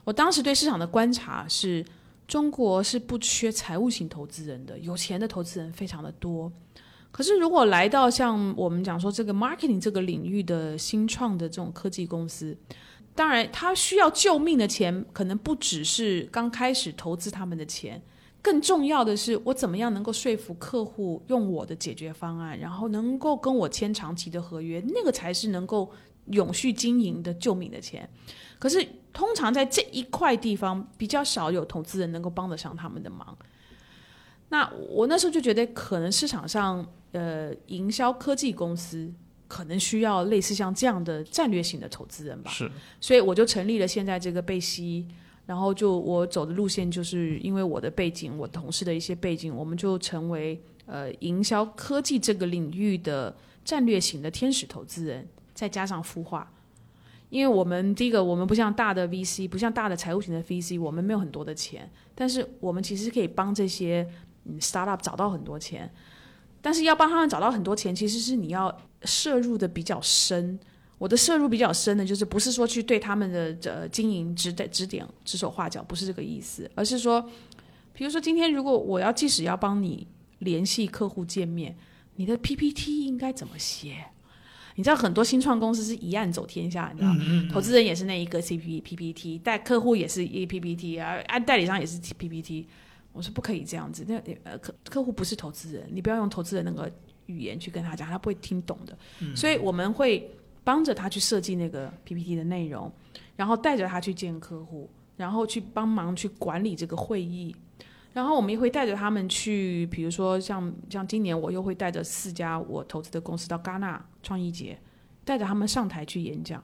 我当时对市场的观察是，中国是不缺财务型投资人的，有钱的投资人非常的多。可是如果来到像我们讲说这个 marketing 这个领域的新创的这种科技公司，当然他需要救命的钱，可能不只是刚开始投资他们的钱。更重要的是，我怎么样能够说服客户用我的解决方案，然后能够跟我签长期的合约，那个才是能够永续经营的救命的钱。可是通常在这一块地方，比较少有投资人能够帮得上他们的忙。那我那时候就觉得，可能市场上呃，营销科技公司可能需要类似像这样的战略型的投资人吧。是所以我就成立了现在这个贝西，然后就我走的路线，就是因为我的背景，我同事的一些背景，我们就成为呃营销科技这个领域的战略型的天使投资人，再加上孵化。因为我们第一个，我们不像大的 VC，不像大的财务型的 VC，我们没有很多的钱，但是我们其实可以帮这些嗯 startup 找到很多钱。但是要帮他们找到很多钱，其实是你要摄入的比较深。我的摄入比较深的，就是不是说去对他们的呃经营指点指点指手画脚，不是这个意思，而是说，比如说今天如果我要即使要帮你联系客户见面，你的 PPT 应该怎么写？你知道很多新创公司是一案走天下，你知道，投资人也是那一个 CP PPT，带客户也是一 PPT 啊，按代理商也是 PPT。我说不可以这样子，那呃客客户不是投资人，你不要用投资人那个语言去跟他讲，他不会听懂的。所以我们会帮着他去设计那个 PPT 的内容，然后带着他去见客户，然后去帮忙去管理这个会议。然后我们也会带着他们去，比如说像像今年我又会带着四家我投资的公司到戛纳创意节，带着他们上台去演讲，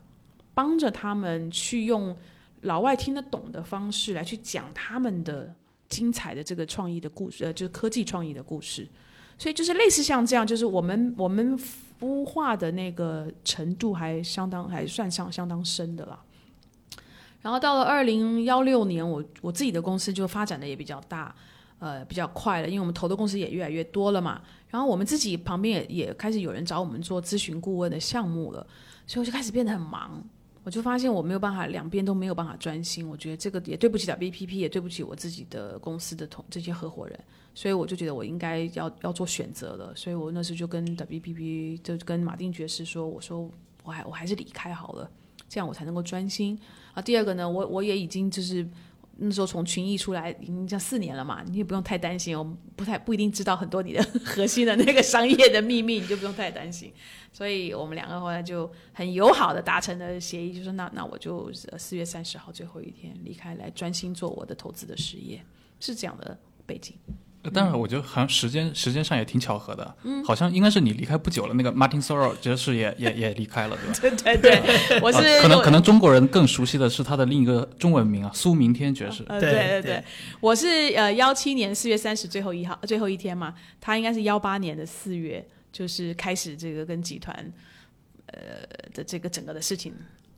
帮着他们去用老外听得懂的方式来去讲他们的精彩的这个创意的故事，呃，就是科技创意的故事。所以就是类似像这样，就是我们我们孵化的那个程度还相当还算相相当深的啦。然后到了二零幺六年，我我自己的公司就发展的也比较大，呃，比较快了，因为我们投的公司也越来越多了嘛。然后我们自己旁边也也开始有人找我们做咨询顾问的项目了，所以我就开始变得很忙。我就发现我没有办法两边都没有办法专心，我觉得这个也对不起 WPP，也对不起我自己的公司的同这些合伙人，所以我就觉得我应该要要做选择了。所以我那时就跟 WPP 就跟马丁爵士说，我说我还我还是离开好了，这样我才能够专心。啊，第二个呢，我我也已经就是那时候从群艺出来，已经这四年了嘛，你也不用太担心，我们不太不一定知道很多你的核心的那个商业的秘密，你就不用太担心。所以我们两个后来就很友好的达成了协议，就说那那我就四月三十号最后一天离开，来专心做我的投资的事业，是这样的背景。呃当然，我觉得好像时间时间上也挺巧合的，嗯，好像应该是你离开不久了，那个 Martin Sorrell 爵士也也也离开了，对吧？对对对，我是、啊可能可能中国人更熟悉的是他的另一个中文名啊，苏明天爵士。呃，对对对我是呃幺七年四月三十最后一号最后一天嘛，他应该是幺八年的四月，就是开始这个跟集团呃的这个整个的事情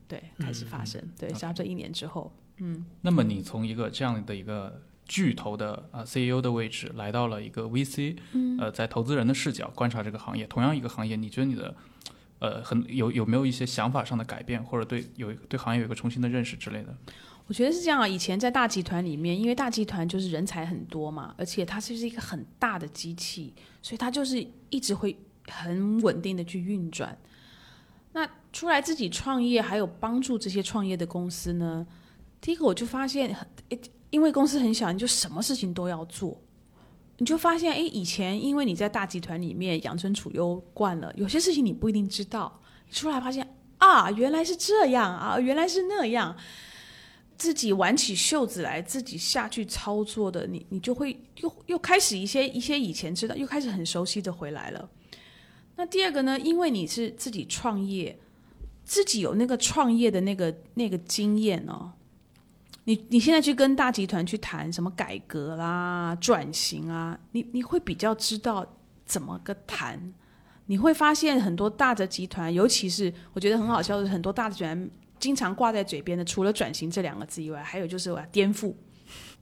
对开始发生，对，差不多一年之后，嗯。那么你从一个这样的一个巨头的啊 CEO 的位置，来到了一个 VC，呃，在投资人的视角观察这个行业，同样一个行业，你觉得你的呃很有有没有一些想法上的改变，或者对有对行业有一个重新的认识之类的？我觉得是这样啊。以前在大集团里面，因为大集团就是人才很多嘛，而且它就是一个很大的机器，所以它就是一直会很稳定的去运转。那出来自己创业，还有帮助这些创业的公司呢？第一个我就发现，很诶因为公司很小，你就什么事情都要做，你就发现，哎，以前因为你在大集团里面养尊处优惯了，有些事情你不一定知道，你出来发现啊，原来是这样啊，原来是那样。自己挽起袖子来，自己下去操作的，你你就会又又开始一些一些以前知道，又开始很熟悉的回来了。那第二个呢，因为你是自己创业，自己有那个创业的那个那个经验哦。你你现在去跟大集团去谈什么改革啦、转型啊，你你会比较知道怎么个谈。你会发现很多大的集团，尤其是我觉得很好笑的，很多大的集团经常挂在嘴边的，除了转型这两个字以外，还有就是我要颠覆。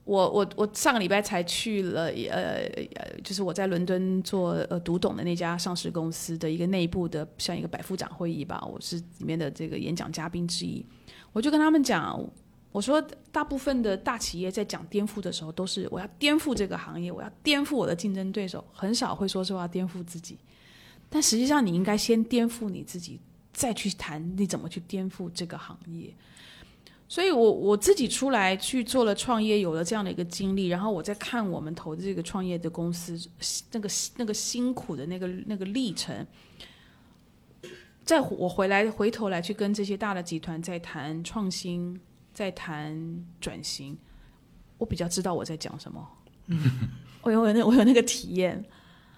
我我我上个礼拜才去了，呃呃，就是我在伦敦做呃读懂的那家上市公司的一个内部的像一个百夫长会议吧，我是里面的这个演讲嘉宾之一。我就跟他们讲，我说大部分的大企业在讲颠覆的时候，都是我要颠覆这个行业，我要颠覆我的竞争对手，很少会说是我要颠覆自己。但实际上，你应该先颠覆你自己，再去谈你怎么去颠覆这个行业。所以我我自己出来去做了创业，有了这样的一个经历，然后我在看我们投的这个创业的公司，那个那个辛苦的那个那个历程，再我回来回头来去跟这些大的集团在谈创新，在谈转型，我比较知道我在讲什么。我有那我有那个体验。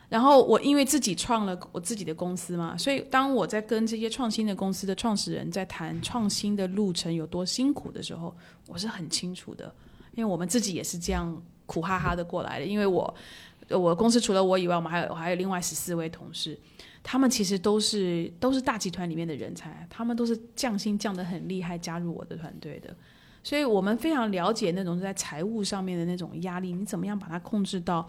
然后我因为自己创了我自己的公司嘛，所以当我在跟这些创新的公司的创始人在谈创新的路程有多辛苦的时候，我是很清楚的，因为我们自己也是这样苦哈哈的过来的。因为我呃我公司除了我以外，我们还有还有另外十四位同事，他们其实都是都是大集团里面的人才，他们都是降薪降的很厉害加入我的团队的，所以我们非常了解那种在财务上面的那种压力，你怎么样把它控制到，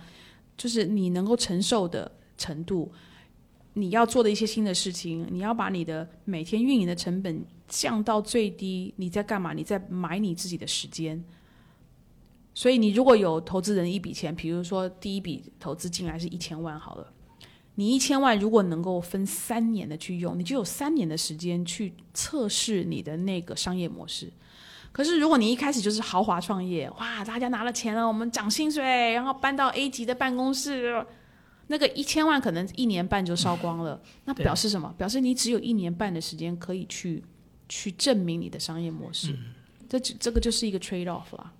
就是你能够承受的程度。你要做的一些新的事情，你要把你的每天运营的成本降到最低。你在干嘛？你在买你自己的时间。所以，你如果有投资人一笔钱，比如说第一笔投资进来是一千万好了，你一千万如果能够分三年的去用，你就有三年的时间去测试你的那个商业模式。可是，如果你一开始就是豪华创业，哇，大家拿了钱了，我们涨薪水，然后搬到 A 级的办公室，那个一千万可能一年半就烧光了。那表示什么？表示你只有一年半的时间可以去去证明你的商业模式。这只这个就是一个 trade off 啦。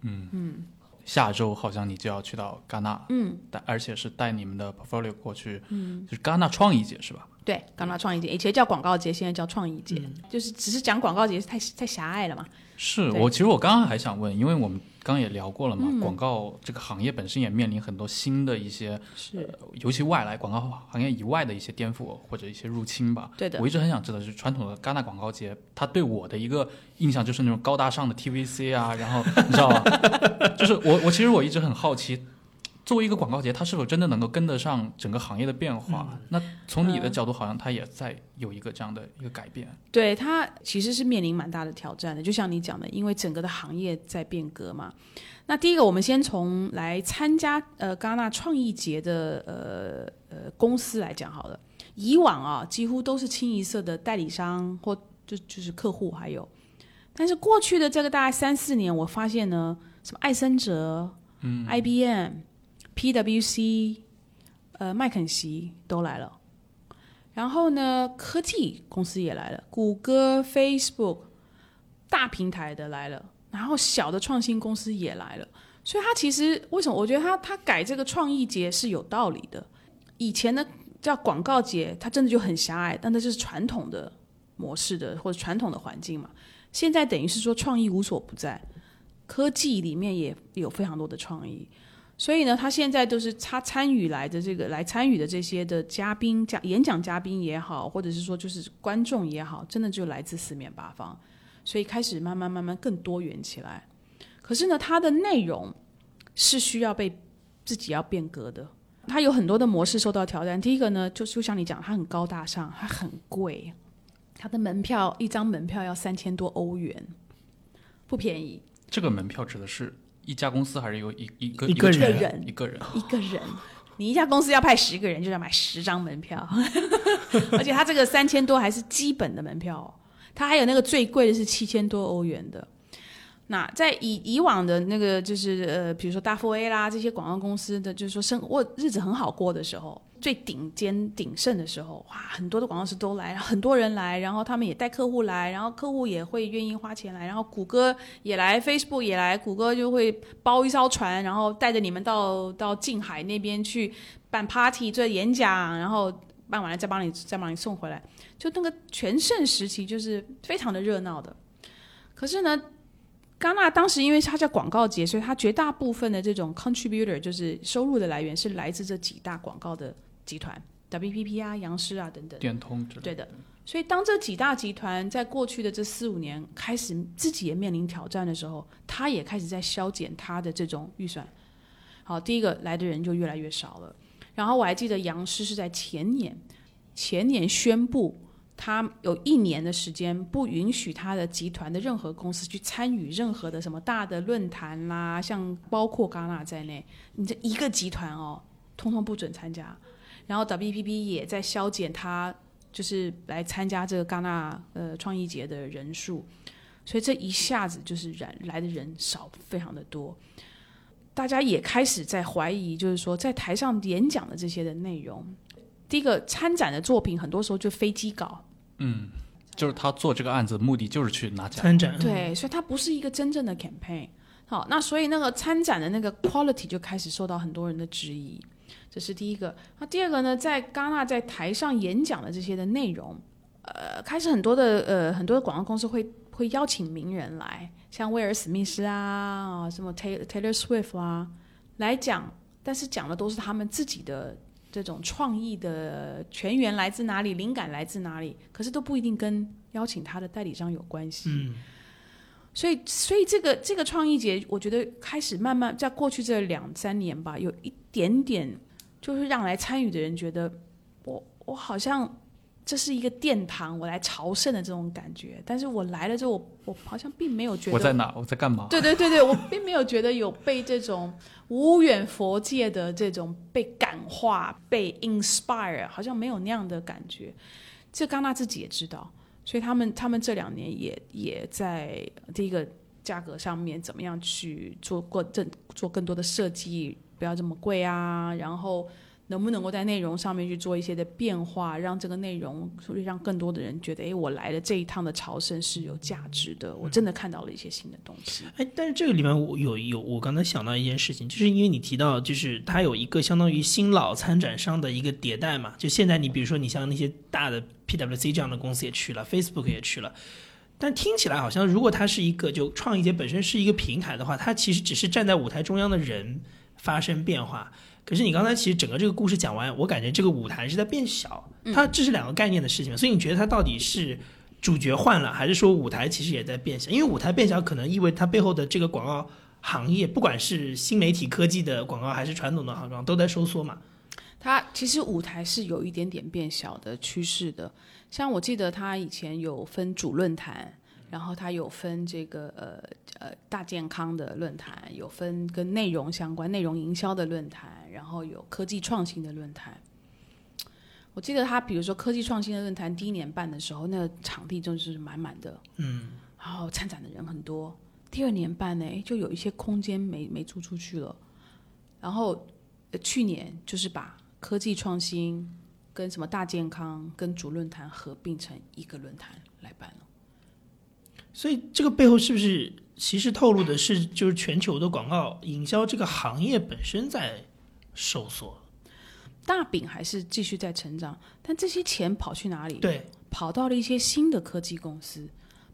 下周好像你就要去到戛纳，嗯，带而且是带你们的 portfolio 过去，嗯，就是戛纳创意节是吧？对，刚刚创意节以前叫广告节，现在叫创意节，就是只是讲广告节太太狭隘了嘛。是我其实我刚刚还想问，因为我们刚刚也聊过了嗯嘛，广告这个行业本身也面临很多新的一些，是呃尤其外来广告行业以外的一些颠覆或者一些入侵吧。对的我一直很想知道，就是传统的戛纳广告节，它对我的一个印象就是那种高大上的 TVC 啊，然后你知道吗？就是我我其实我一直很好奇。作为一个广告节，它是否真的能够跟得上整个行业的变化？嗯那从你的角度，好像它也在有一个这样的一个改变。对它其实是面临蛮大的挑战的，就像你讲的，因为整个的行业在变革嘛。那第一个，我们先从来参加呃戛纳创意节的呃呃公司来讲好了。以往啊，几乎都是清一色的代理商或就就是客户，还有，但是过去的这个大概三四年，我发现呢，什么艾森哲、嗯、IBM、PwC、呃麦肯锡都来了。然后呢，科技公司也来了，谷歌、Facebook 大平台的来了，然后小的创新公司也来了。所以它其实为什么？我觉得它它改这个创意节是有道理的。以前的叫广告节，它真的就很狭隘，但那就是传统的模式的或者传统的环境嘛。现在等于是说创意无所不在，科技里面也有非常多的创意。所以呢，他现在都是他参与来的这个来参与的这些的嘉宾、讲演讲嘉宾也好，或者是说就是观众也好，真的就来自四面八方，所以开始慢慢慢慢更多元起来。可是呢，它的内容是需要被自己要变革的。它有很多的模式受到挑战。第一个呢，就就像你讲，它很高大上，它很贵，它的门票一张门票要三千多欧元，不便宜。这个门票指的是一家公司还是有一一个一个个人一个人？一个人，你一家公司要派十个人，就要买十张门票，而且他这个三千多还是基本的门票、哦，他还有那个最贵的是七千多欧元的。那在以以往的那个就是呃，比如说大富 A 啦这些广告公司的，就是说生活日子很好过的时候，最顶尖鼎盛的时候，哇，很多的广告师都来，很多人来，然后他们也带客户来，然后客户也会愿意花钱来，然后谷歌也来，Facebook 也来，谷歌就会包一艘船，然后带着你们到到近海那边去办 party 做演讲，然后办完了再帮你再帮你送回来，就那个全盛时期就是非常的热闹的。可是呢，戛纳当时因为它叫广告节，所以它绝大部分的这种 contributor 就是收入的来源是来自这几大广告的集团，WPP 啊、杨狮啊等等。电通之类对的。所以当这几大集团在过去的这四五年开始自己也面临挑战的时候，他也开始在削减他的这种预算。好，第一个来的人就越来越少了。然后我还记得杨狮是在前年，前年宣布他有一年的时间不允许他的集团的任何公司去参与任何的什么大的论坛啦，像包括戛纳在内，你这一个集团哦，通通不准参加。然后 WPP 也在削减他就是来参加这个戛纳呃创意节的人数，所以这一下子就是人来的人少非常的多，大家也开始在怀疑，就是说在台上演讲的这些的内容，第一个参展的作品很多时候就飞机稿，就是他做这个案子目的就是去拿奖。参展，对，所以他不是一个真正的 campaign。好，那所以那个参展的那个 quality 就开始受到很多人的质疑，这是第一个。那第二个呢，在戛纳在台上演讲的这些的内容，呃，开始很多的呃很多的广告公司会会邀请名人来，像威尔史密斯啊，啊什么 Taylor Taylor Swift 啊、来讲但是讲的都是他们自己的这种创意的全源来自哪里，灵感来自哪里，可是都不一定跟邀请他的代理商有关系。嗯，所以，所以这个这个创意节，我觉得开始慢慢在过去这两三年吧，有一点点，就是让来参与的人觉得，我我好像这是一个殿堂，我来朝圣的这种感觉。但是我来了之后，我我好像并没有觉得我在哪？我在干嘛？对对对对，我并没有觉得有被这种无远佛界的这种被感化、被 inspire，好像没有那样的感觉。这戛纳自己也知道，所以他们他们这两年也也在第一个价格上面怎么样去做过更做更多的设计，不要这么贵啊，然后。能不能够在内容上面去做一些的变化，让这个内容，所以让更多的人觉得，哎，我来了这一趟的朝圣是有价值的，我真的看到了一些新的东西。哎，但是这个里面我有有，我刚才想到一件事情，就是因为你提到，就是它有一个相当于新老参展商的一个迭代嘛，就现在你比如说你像那些大的 PWC 这样的公司也去了，Facebook 也去了。但听起来好像，如果它是一个就创意节本身是一个平台的话，它其实只是站在舞台中央的人发生变化。可是你刚才其实整个这个故事讲完，我感觉这个舞台是在变小，它这是两个概念的事情。所以你觉得它到底是主角换了，还是说舞台其实也在变小？因为舞台变小，可能意味它背后的这个广告行业，不管是新媒体科技的广告，还是传统的广告，都在收缩嘛。它其实舞台是有一点点变小的趋势的，像我记得它以前有分主论坛，然后它有分这个呃呃大健康的论坛，有分跟内容相关、内容营销的论坛，然后有科技创新的论坛。我记得他比如说科技创新的论坛第一年办的时候，那个场地就是满满的，嗯，然后参展的人很多。第二年办呢，就有一些空间没没租出去了。然后、去年就是把科技创新跟什么大健康跟主论坛合并成一个论坛来办了。所以这个背后是不是其实透露的是，就是全球的广告营销这个行业本身在收缩？大饼还是继续在成长，但这些钱跑去哪里？对，跑到了一些新的科技公司，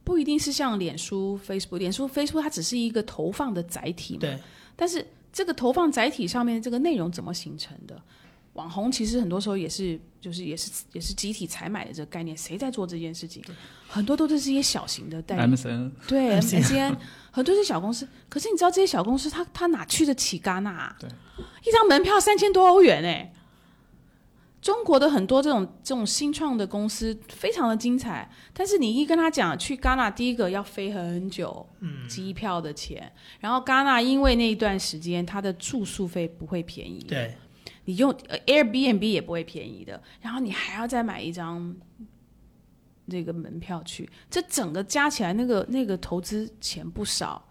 不一定是像脸书、Facebook。脸书、Facebook 它只是一个投放的载体嘛，对，但是这个投放载体上面这个内容怎么形成的？网红其实很多时候也是，就是也是也是集体采买的这个概念，谁在做这件事情？很多都是这些小型的代理 MCN 对 MCN 很多是小公司，可是你知道这些小公司，他他哪去得起戛纳、啊？对，一张门票三千多欧元哎、中国的很多这种这种新创的公司非常的精彩，但是你一跟他讲去戛纳，第一个要飞很久，嗯，机票的钱，然后戛纳因为那一段时间它的住宿费不会便宜，对，你用呃 Airbnb 也不会便宜的，然后你还要再买一张这个门票去，这整个加起来那个那个投资钱不少，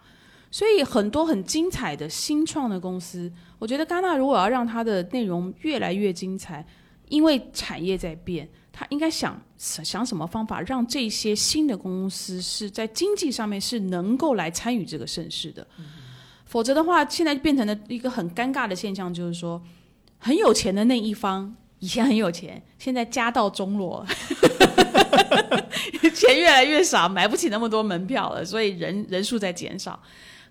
所以很多很精彩的新创的公司，我觉得戛纳如果要让它的内容越来越精彩，因为产业在变，他应该想想什么方法让这些新的公司是在经济上面是能够来参与这个盛世的，否则的话，现在就变成了一个很尴尬的现象，就是说。很有钱的那一方以前很有钱，现在家道中落，钱越来越少，买不起那么多门票了，所以人人数在减少。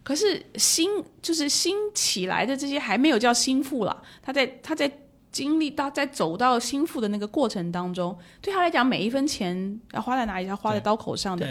可是新就是新起来的这些还没有叫新富了，他在他在经历到在走到新富的那个过程当中，对他来讲每一分钱要花在哪里，要花在刀口上的，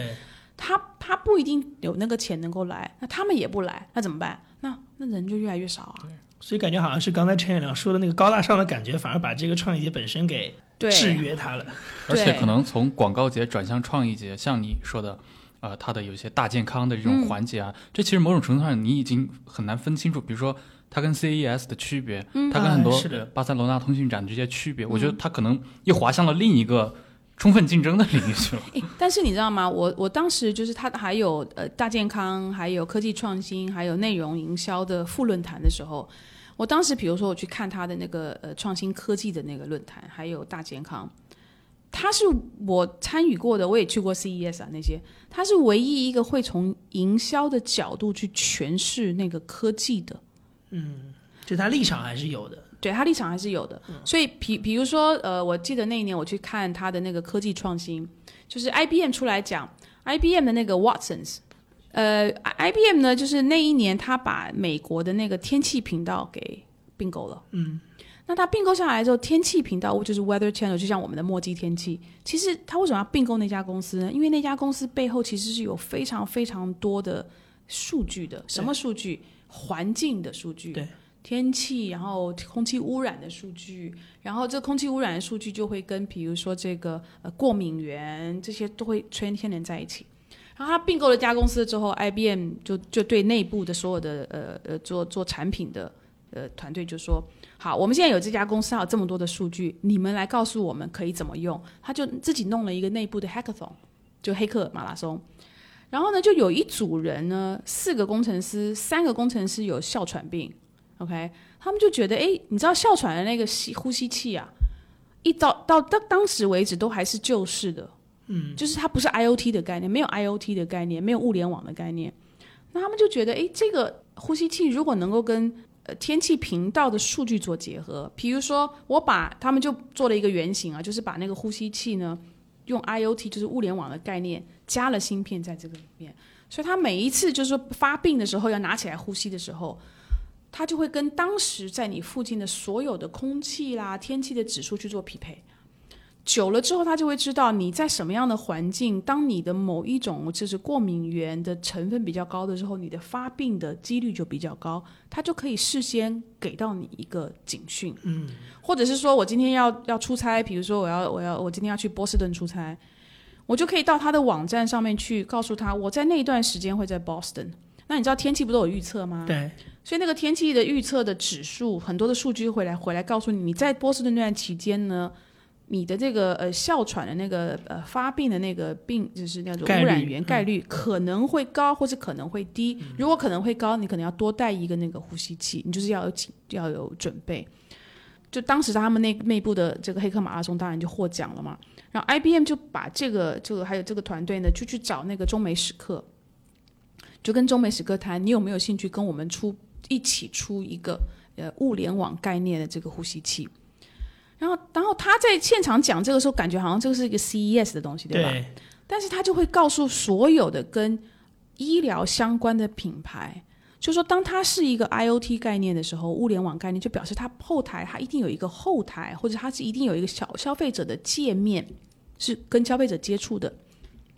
他他不一定有那个钱能够来，那他们也不来，那怎么办？那那人就越来越少啊。所以感觉好像是刚才陈彦良说的那个高大上的感觉，反而把这个创意节本身给制约它了。而且可能从广告节转向创意节，像你说的，呃，它的有一些大健康的这种环节啊，这其实某种程度上你已经很难分清楚，比如说它跟 CES 的区别，它跟很多啊是的。巴塞罗那通讯展的这些区别，我觉得它可能又滑向了另一个充分竞争的领域去了。但是你知道吗？我我当时就是他还有呃大健康，还有科技创新，还有内容营销的副论坛的时候，我当时比如说我去看他的那个呃创新科技的那个论坛，还有大健康，他是我参与过的，我也去过 CES 啊那些，他是唯一一个会从营销的角度去诠释那个科技的。嗯就他立场还是有的。对他立场还是有的。所以比比如说，呃，我记得那一年我去看他的那个科技创新，就是 IBM 出来讲 IBM 的那个 Watsons，呃，IBM 呢，就是那一年他把美国的那个天气频道给并购了。嗯，那他并购下来之后，天气频道就是 Weather Channel，就像我们的墨迹天气。其实他为什么要并购那家公司呢？因为那家公司背后其实是有非常非常多的数据的。什么数据？环境的数据。对。天气，然后空气污染的数据，然后这空气污染的数据就会跟比如说这个呃过敏源这些都会牵牵连在一起。然后他并购了家公司之后，IBM 就就对内部的所有的呃呃做做产品的呃团队就说，好，我们现在有这家公司，还有这么多的数据，你们来告诉我们可以怎么用。他就自己弄了一个内部的 hackathon，就黑客马拉松。然后呢，就有一组人呢，四个工程师，三个工程师有哮喘病。OK，他们就觉得，哎，你知道哮喘的那个吸呼吸器啊，一到到到当时为止都还是旧式的，嗯，就是它不是 IOT 的概念，没有 IOT 的概念，没有物联网的概念。那他们就觉得，哎，这个呼吸器如果能够跟呃天气频道的数据做结合，比如说我把他们就做了一个原型啊，就是把那个呼吸器呢用 IOT 就是物联网的概念加了芯片在这个里面，所以它每一次就是说发病的时候要拿起来呼吸的时候。它就会跟当时在你附近的所有的空气啦、天气的指数去做匹配。久了之后，它就会知道你在什么样的环境，当你的某一种就是过敏源的成分比较高的时候，你的发病的几率就比较高，它就可以事先给到你一个警讯。嗯，或者是说我今天要要出差，比如说我要我要我今天要去波士顿出差，我就可以到他的网站上面去告诉他，我在那一段时间会在 Boston。那你知道天气不都有预测吗？对。所以那个天气的预测的指数，很多的数据回来回来告诉你，你在波士顿那段期间呢，你的这个呃哮喘的那个呃发病的那个病，就是那种污染源概率可能会高，或是可能会低。如果可能会高，你可能要多带一个那个呼吸器，你就是要有紧要有准备。就当时他们内内部的这个黑客马拉松当然就获奖了嘛，然后 IBM 就把这个这个还有这个团队呢，就去找那个中美史克，就跟中美史克谈，你有没有兴趣跟我们出？一起出一个呃物联网概念的这个呼吸器，然后然后他在现场讲这个时候，感觉好像这个是一个 CES 的东西，对吧？但是他就会告诉所有的跟医疗相关的品牌，就说当它是一个 IOT 概念的时候，物联网概念就表示它后台它一定有一个后台，或者它是一定有一个小消费者的界面是跟消费者接触的，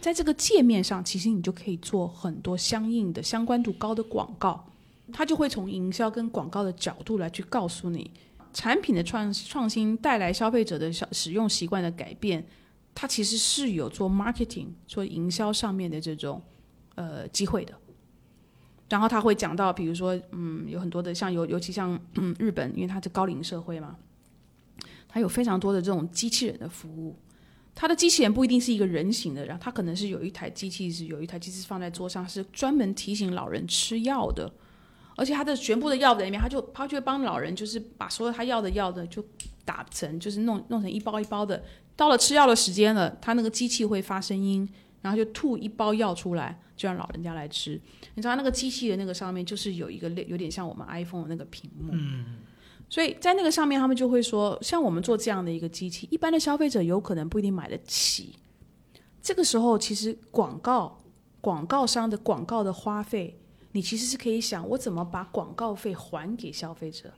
在这个界面上，其实你就可以做很多相应的相关度高的广告。他就会从营销跟广告的角度来去告诉你，产品的创创新带来消费者的使使用习惯的改变，它其实是有做 marketing 做营销上面的这种呃机会的。然后他会讲到，比如说，嗯，有很多的像尤尤其像嗯 日本，因为它是高龄社会嘛，它有非常多的这种机器人的服务。它的机器人不一定是一个人形的，然后它可能是有一台机器是有一台机器放在桌上，是专门提醒老人吃药的。而且他的全部的药在里面，他就他就会帮老人，就是把所有他要的药的就打成，就是弄弄成一包一包的。到了吃药的时间了，他那个机器会发声音，然后就吐一包药出来，就让老人家来吃。你知道那个机器的那个上面就是有一个类，有点像我们 iPhone 的那个屏幕。嗯。所以在那个上面，他们就会说，像我们做这样的一个机器，一般的消费者有可能不一定买得起。这个时候，其实广告广告商的广告的花费。你其实是可以想，我怎么把广告费还给消费者？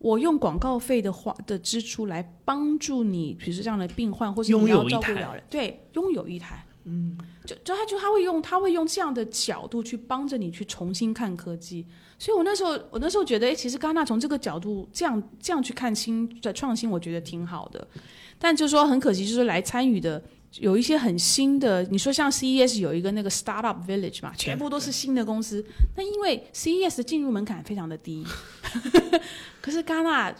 我用广告费的花的支出来帮助你，比如说这样的病患，或是你要照顾老人，对，拥有一台，嗯，就就他就他会用他会用这样的角度去帮着你去重新看科技。所以我那时候我那时候觉得，哎，其实戛纳从这个角度这样这样去看新的创新，我觉得挺好的。但就是说很可惜，就是来参与的。有一些很新的，你说像 CES 有一个那个 Startup Village 嘛，全部都是新的公司。那因为 CES 的进入门槛非常的低，可是戛纳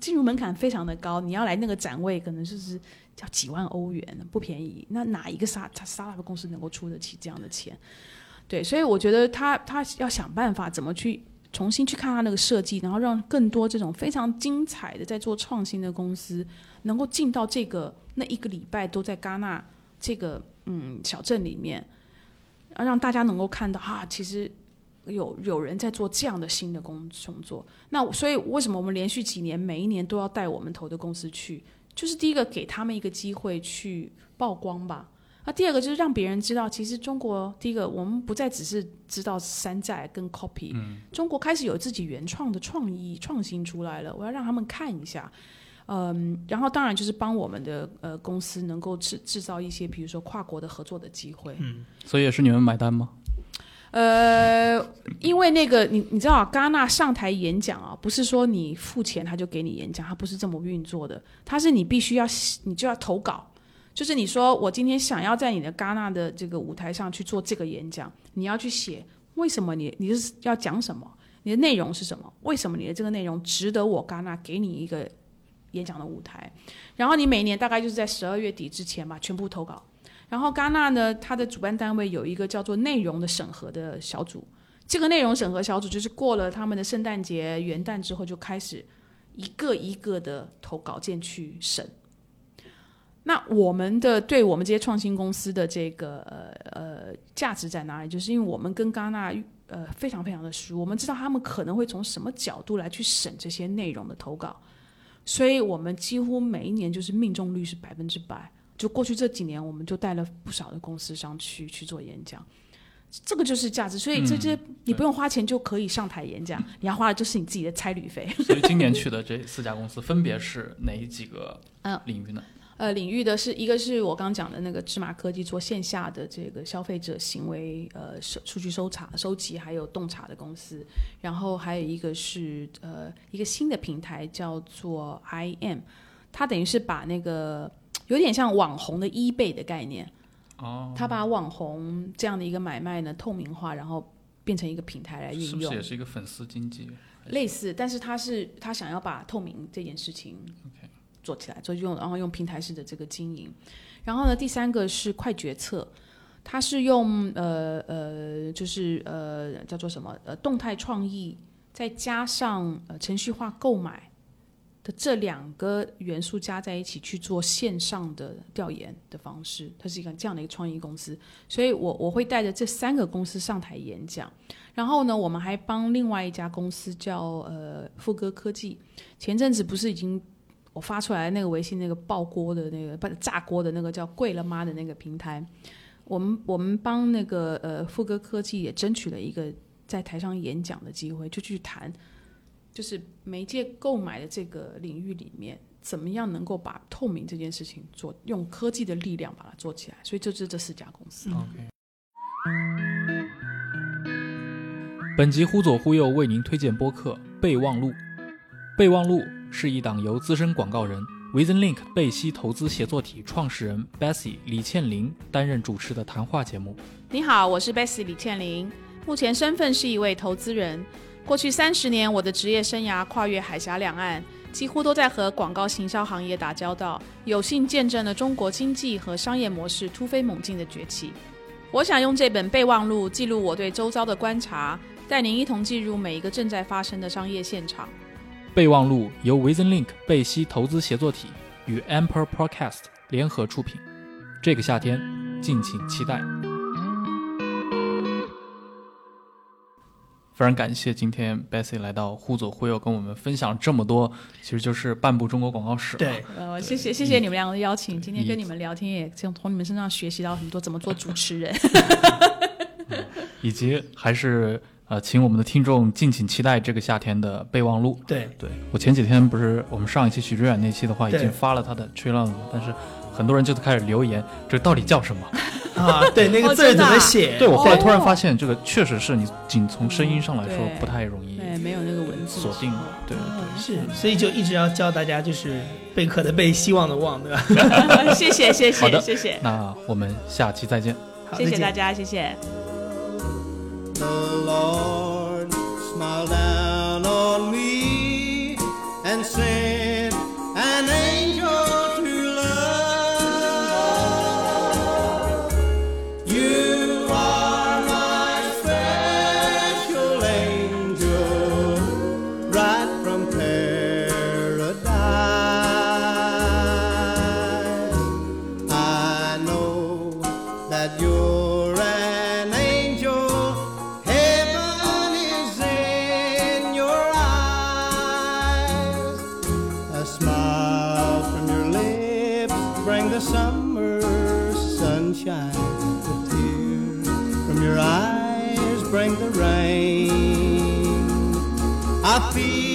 进入门槛非常的高，你要来那个展位，可能就是要几万欧元，不便宜。那哪一个 Start Startup 公司能够出得起这样的钱？对，所以我觉得他他要想办法怎么去重新去看他那个设计，然后让更多这种非常精彩的在做创新的公司能够进到这个。那一个礼拜都在戛纳这个嗯小镇里面，让大家能够看到啊，其实有有人在做这样的新的工工作。那所以为什么我们连续几年每一年都要带我们投的公司去？就是第一个给他们一个机会去曝光吧。那第二个就是让别人知道，其实中国第一个我们不再只是知道山寨跟 copy，、中国开始有自己原创的创意创新出来了，我要让他们看一下。嗯，然后当然就是帮我们的呃公司能够制制造一些，比如说跨国的合作的机会。嗯所以也是你们买单吗？呃，因为那个你你知道啊，戛纳上台演讲啊，不是说你付钱他就给你演讲，他不是这么运作的，他是你必须要你就要投稿，就是你说我今天想要在你的戛纳的这个舞台上去做这个演讲，你要去写为什么你你是要讲什么，你的内容是什么，为什么你的这个内容值得我戛纳给你一个演讲的舞台，然后你每年大概就是在十二月底之前吧，全部投稿。然后戛纳呢，它的主办单位有一个叫做内容的审核的小组，这个内容审核小组就是过了他们的圣诞节、元旦之后，就开始一个一个的投稿件去审。那我们的对我们这些创新公司的这个呃呃价值在哪里？就是因为我们跟戛纳呃非常非常的熟，我们知道他们可能会从什么角度来去审这些内容的投稿，所以我们几乎每一年就是命中率是百分之百。就过去这几年，我们就带了不少的公司上去去做演讲，这个就是价值。所以这些你不用花钱就可以上台演讲，你要花的就是你自己的差旅费。所以今年去的这四家公司分别是哪几个嗯领域呢？呃，领域的是一个是我刚刚讲的那个芝麻科技做线下的这个消费者行为呃收数据搜查收集还有洞察的公司，然后还有一个是呃一个新的平台叫做 IM，它等于是把那个有点像网红的 eBay 的概念，哦，它把网红这样的一个买卖呢透明化，然后变成一个平台来运用，是不是也是一个粉丝经济？类似，但是他是他想要把透明这件事情做起来，做用然后用平台式的这个经营。然后呢，第三个是快决策，它是用呃呃就是呃叫做什么呃动态创意，再加上呃程序化购买的这两个元素加在一起去做线上的调研的方式，它是一个这样的一个创意公司。所以我我会带着这三个公司上台演讲。然后呢，我们还帮另外一家公司叫呃富哥科技，前阵子不是已经我发出来那个微信那个爆锅的那个不炸锅的那个叫贵了妈的那个平台，我们我们帮那个呃富哥科技也争取了一个在台上演讲的机会，就去谈就是媒介购买的这个领域里面。怎么样能够把透明这件事情做，用科技的力量把它做起来？所以就是这四家公司。OK。本集忽左忽右为您推荐播客《备忘录》。《备忘录》是一档由资深广告人 VisionLink 贝西投资协作体创始人 Bessie 李倩玲担任主持的谈话节目。你好，我是 Bessie 李倩玲，目前身份是一位投资人。过去三十年，我的职业生涯跨越海峡两岸，几乎都在和广告行销行业打交道，有幸见证了中国经济和商业模式突飞猛进的崛起。我想用这本备忘录记录我对周遭的观察，带您一同进入每一个正在发生的商业现场。备忘录由 VisionLink 贝西投资协作体与 Amper Podcast 联合出品。这个夏天，敬请期待。非常感谢今天 Bessie 来到忽左忽右，跟我们分享这么多，其实就是半部中国广告史。对，呃，谢谢谢谢你们两个的邀请，今天跟你们聊天也从从你们身上学习到很多怎么做主持人。以及还是呃，请我们的听众敬请期待这个夏天的备忘录。对，对我前几天不是我们上一期许知远那期的话，已经发了他的吹浪了，但是很多人就开始留言，这到底叫什么？啊，对，那个字怎么写？对我后来突然哦发现，这个确实是你仅从声音上来说不太容易对，没有那个文字锁定。对对是，所以就一直要教大家，就是贝壳的贝，希望的望，对吧？谢谢谢谢谢谢，，那我们下期再见。好再见谢谢大家，谢谢。The Lord smiled down on me and sent an angel to love. You are my special angel, right from paradise. I know that you're be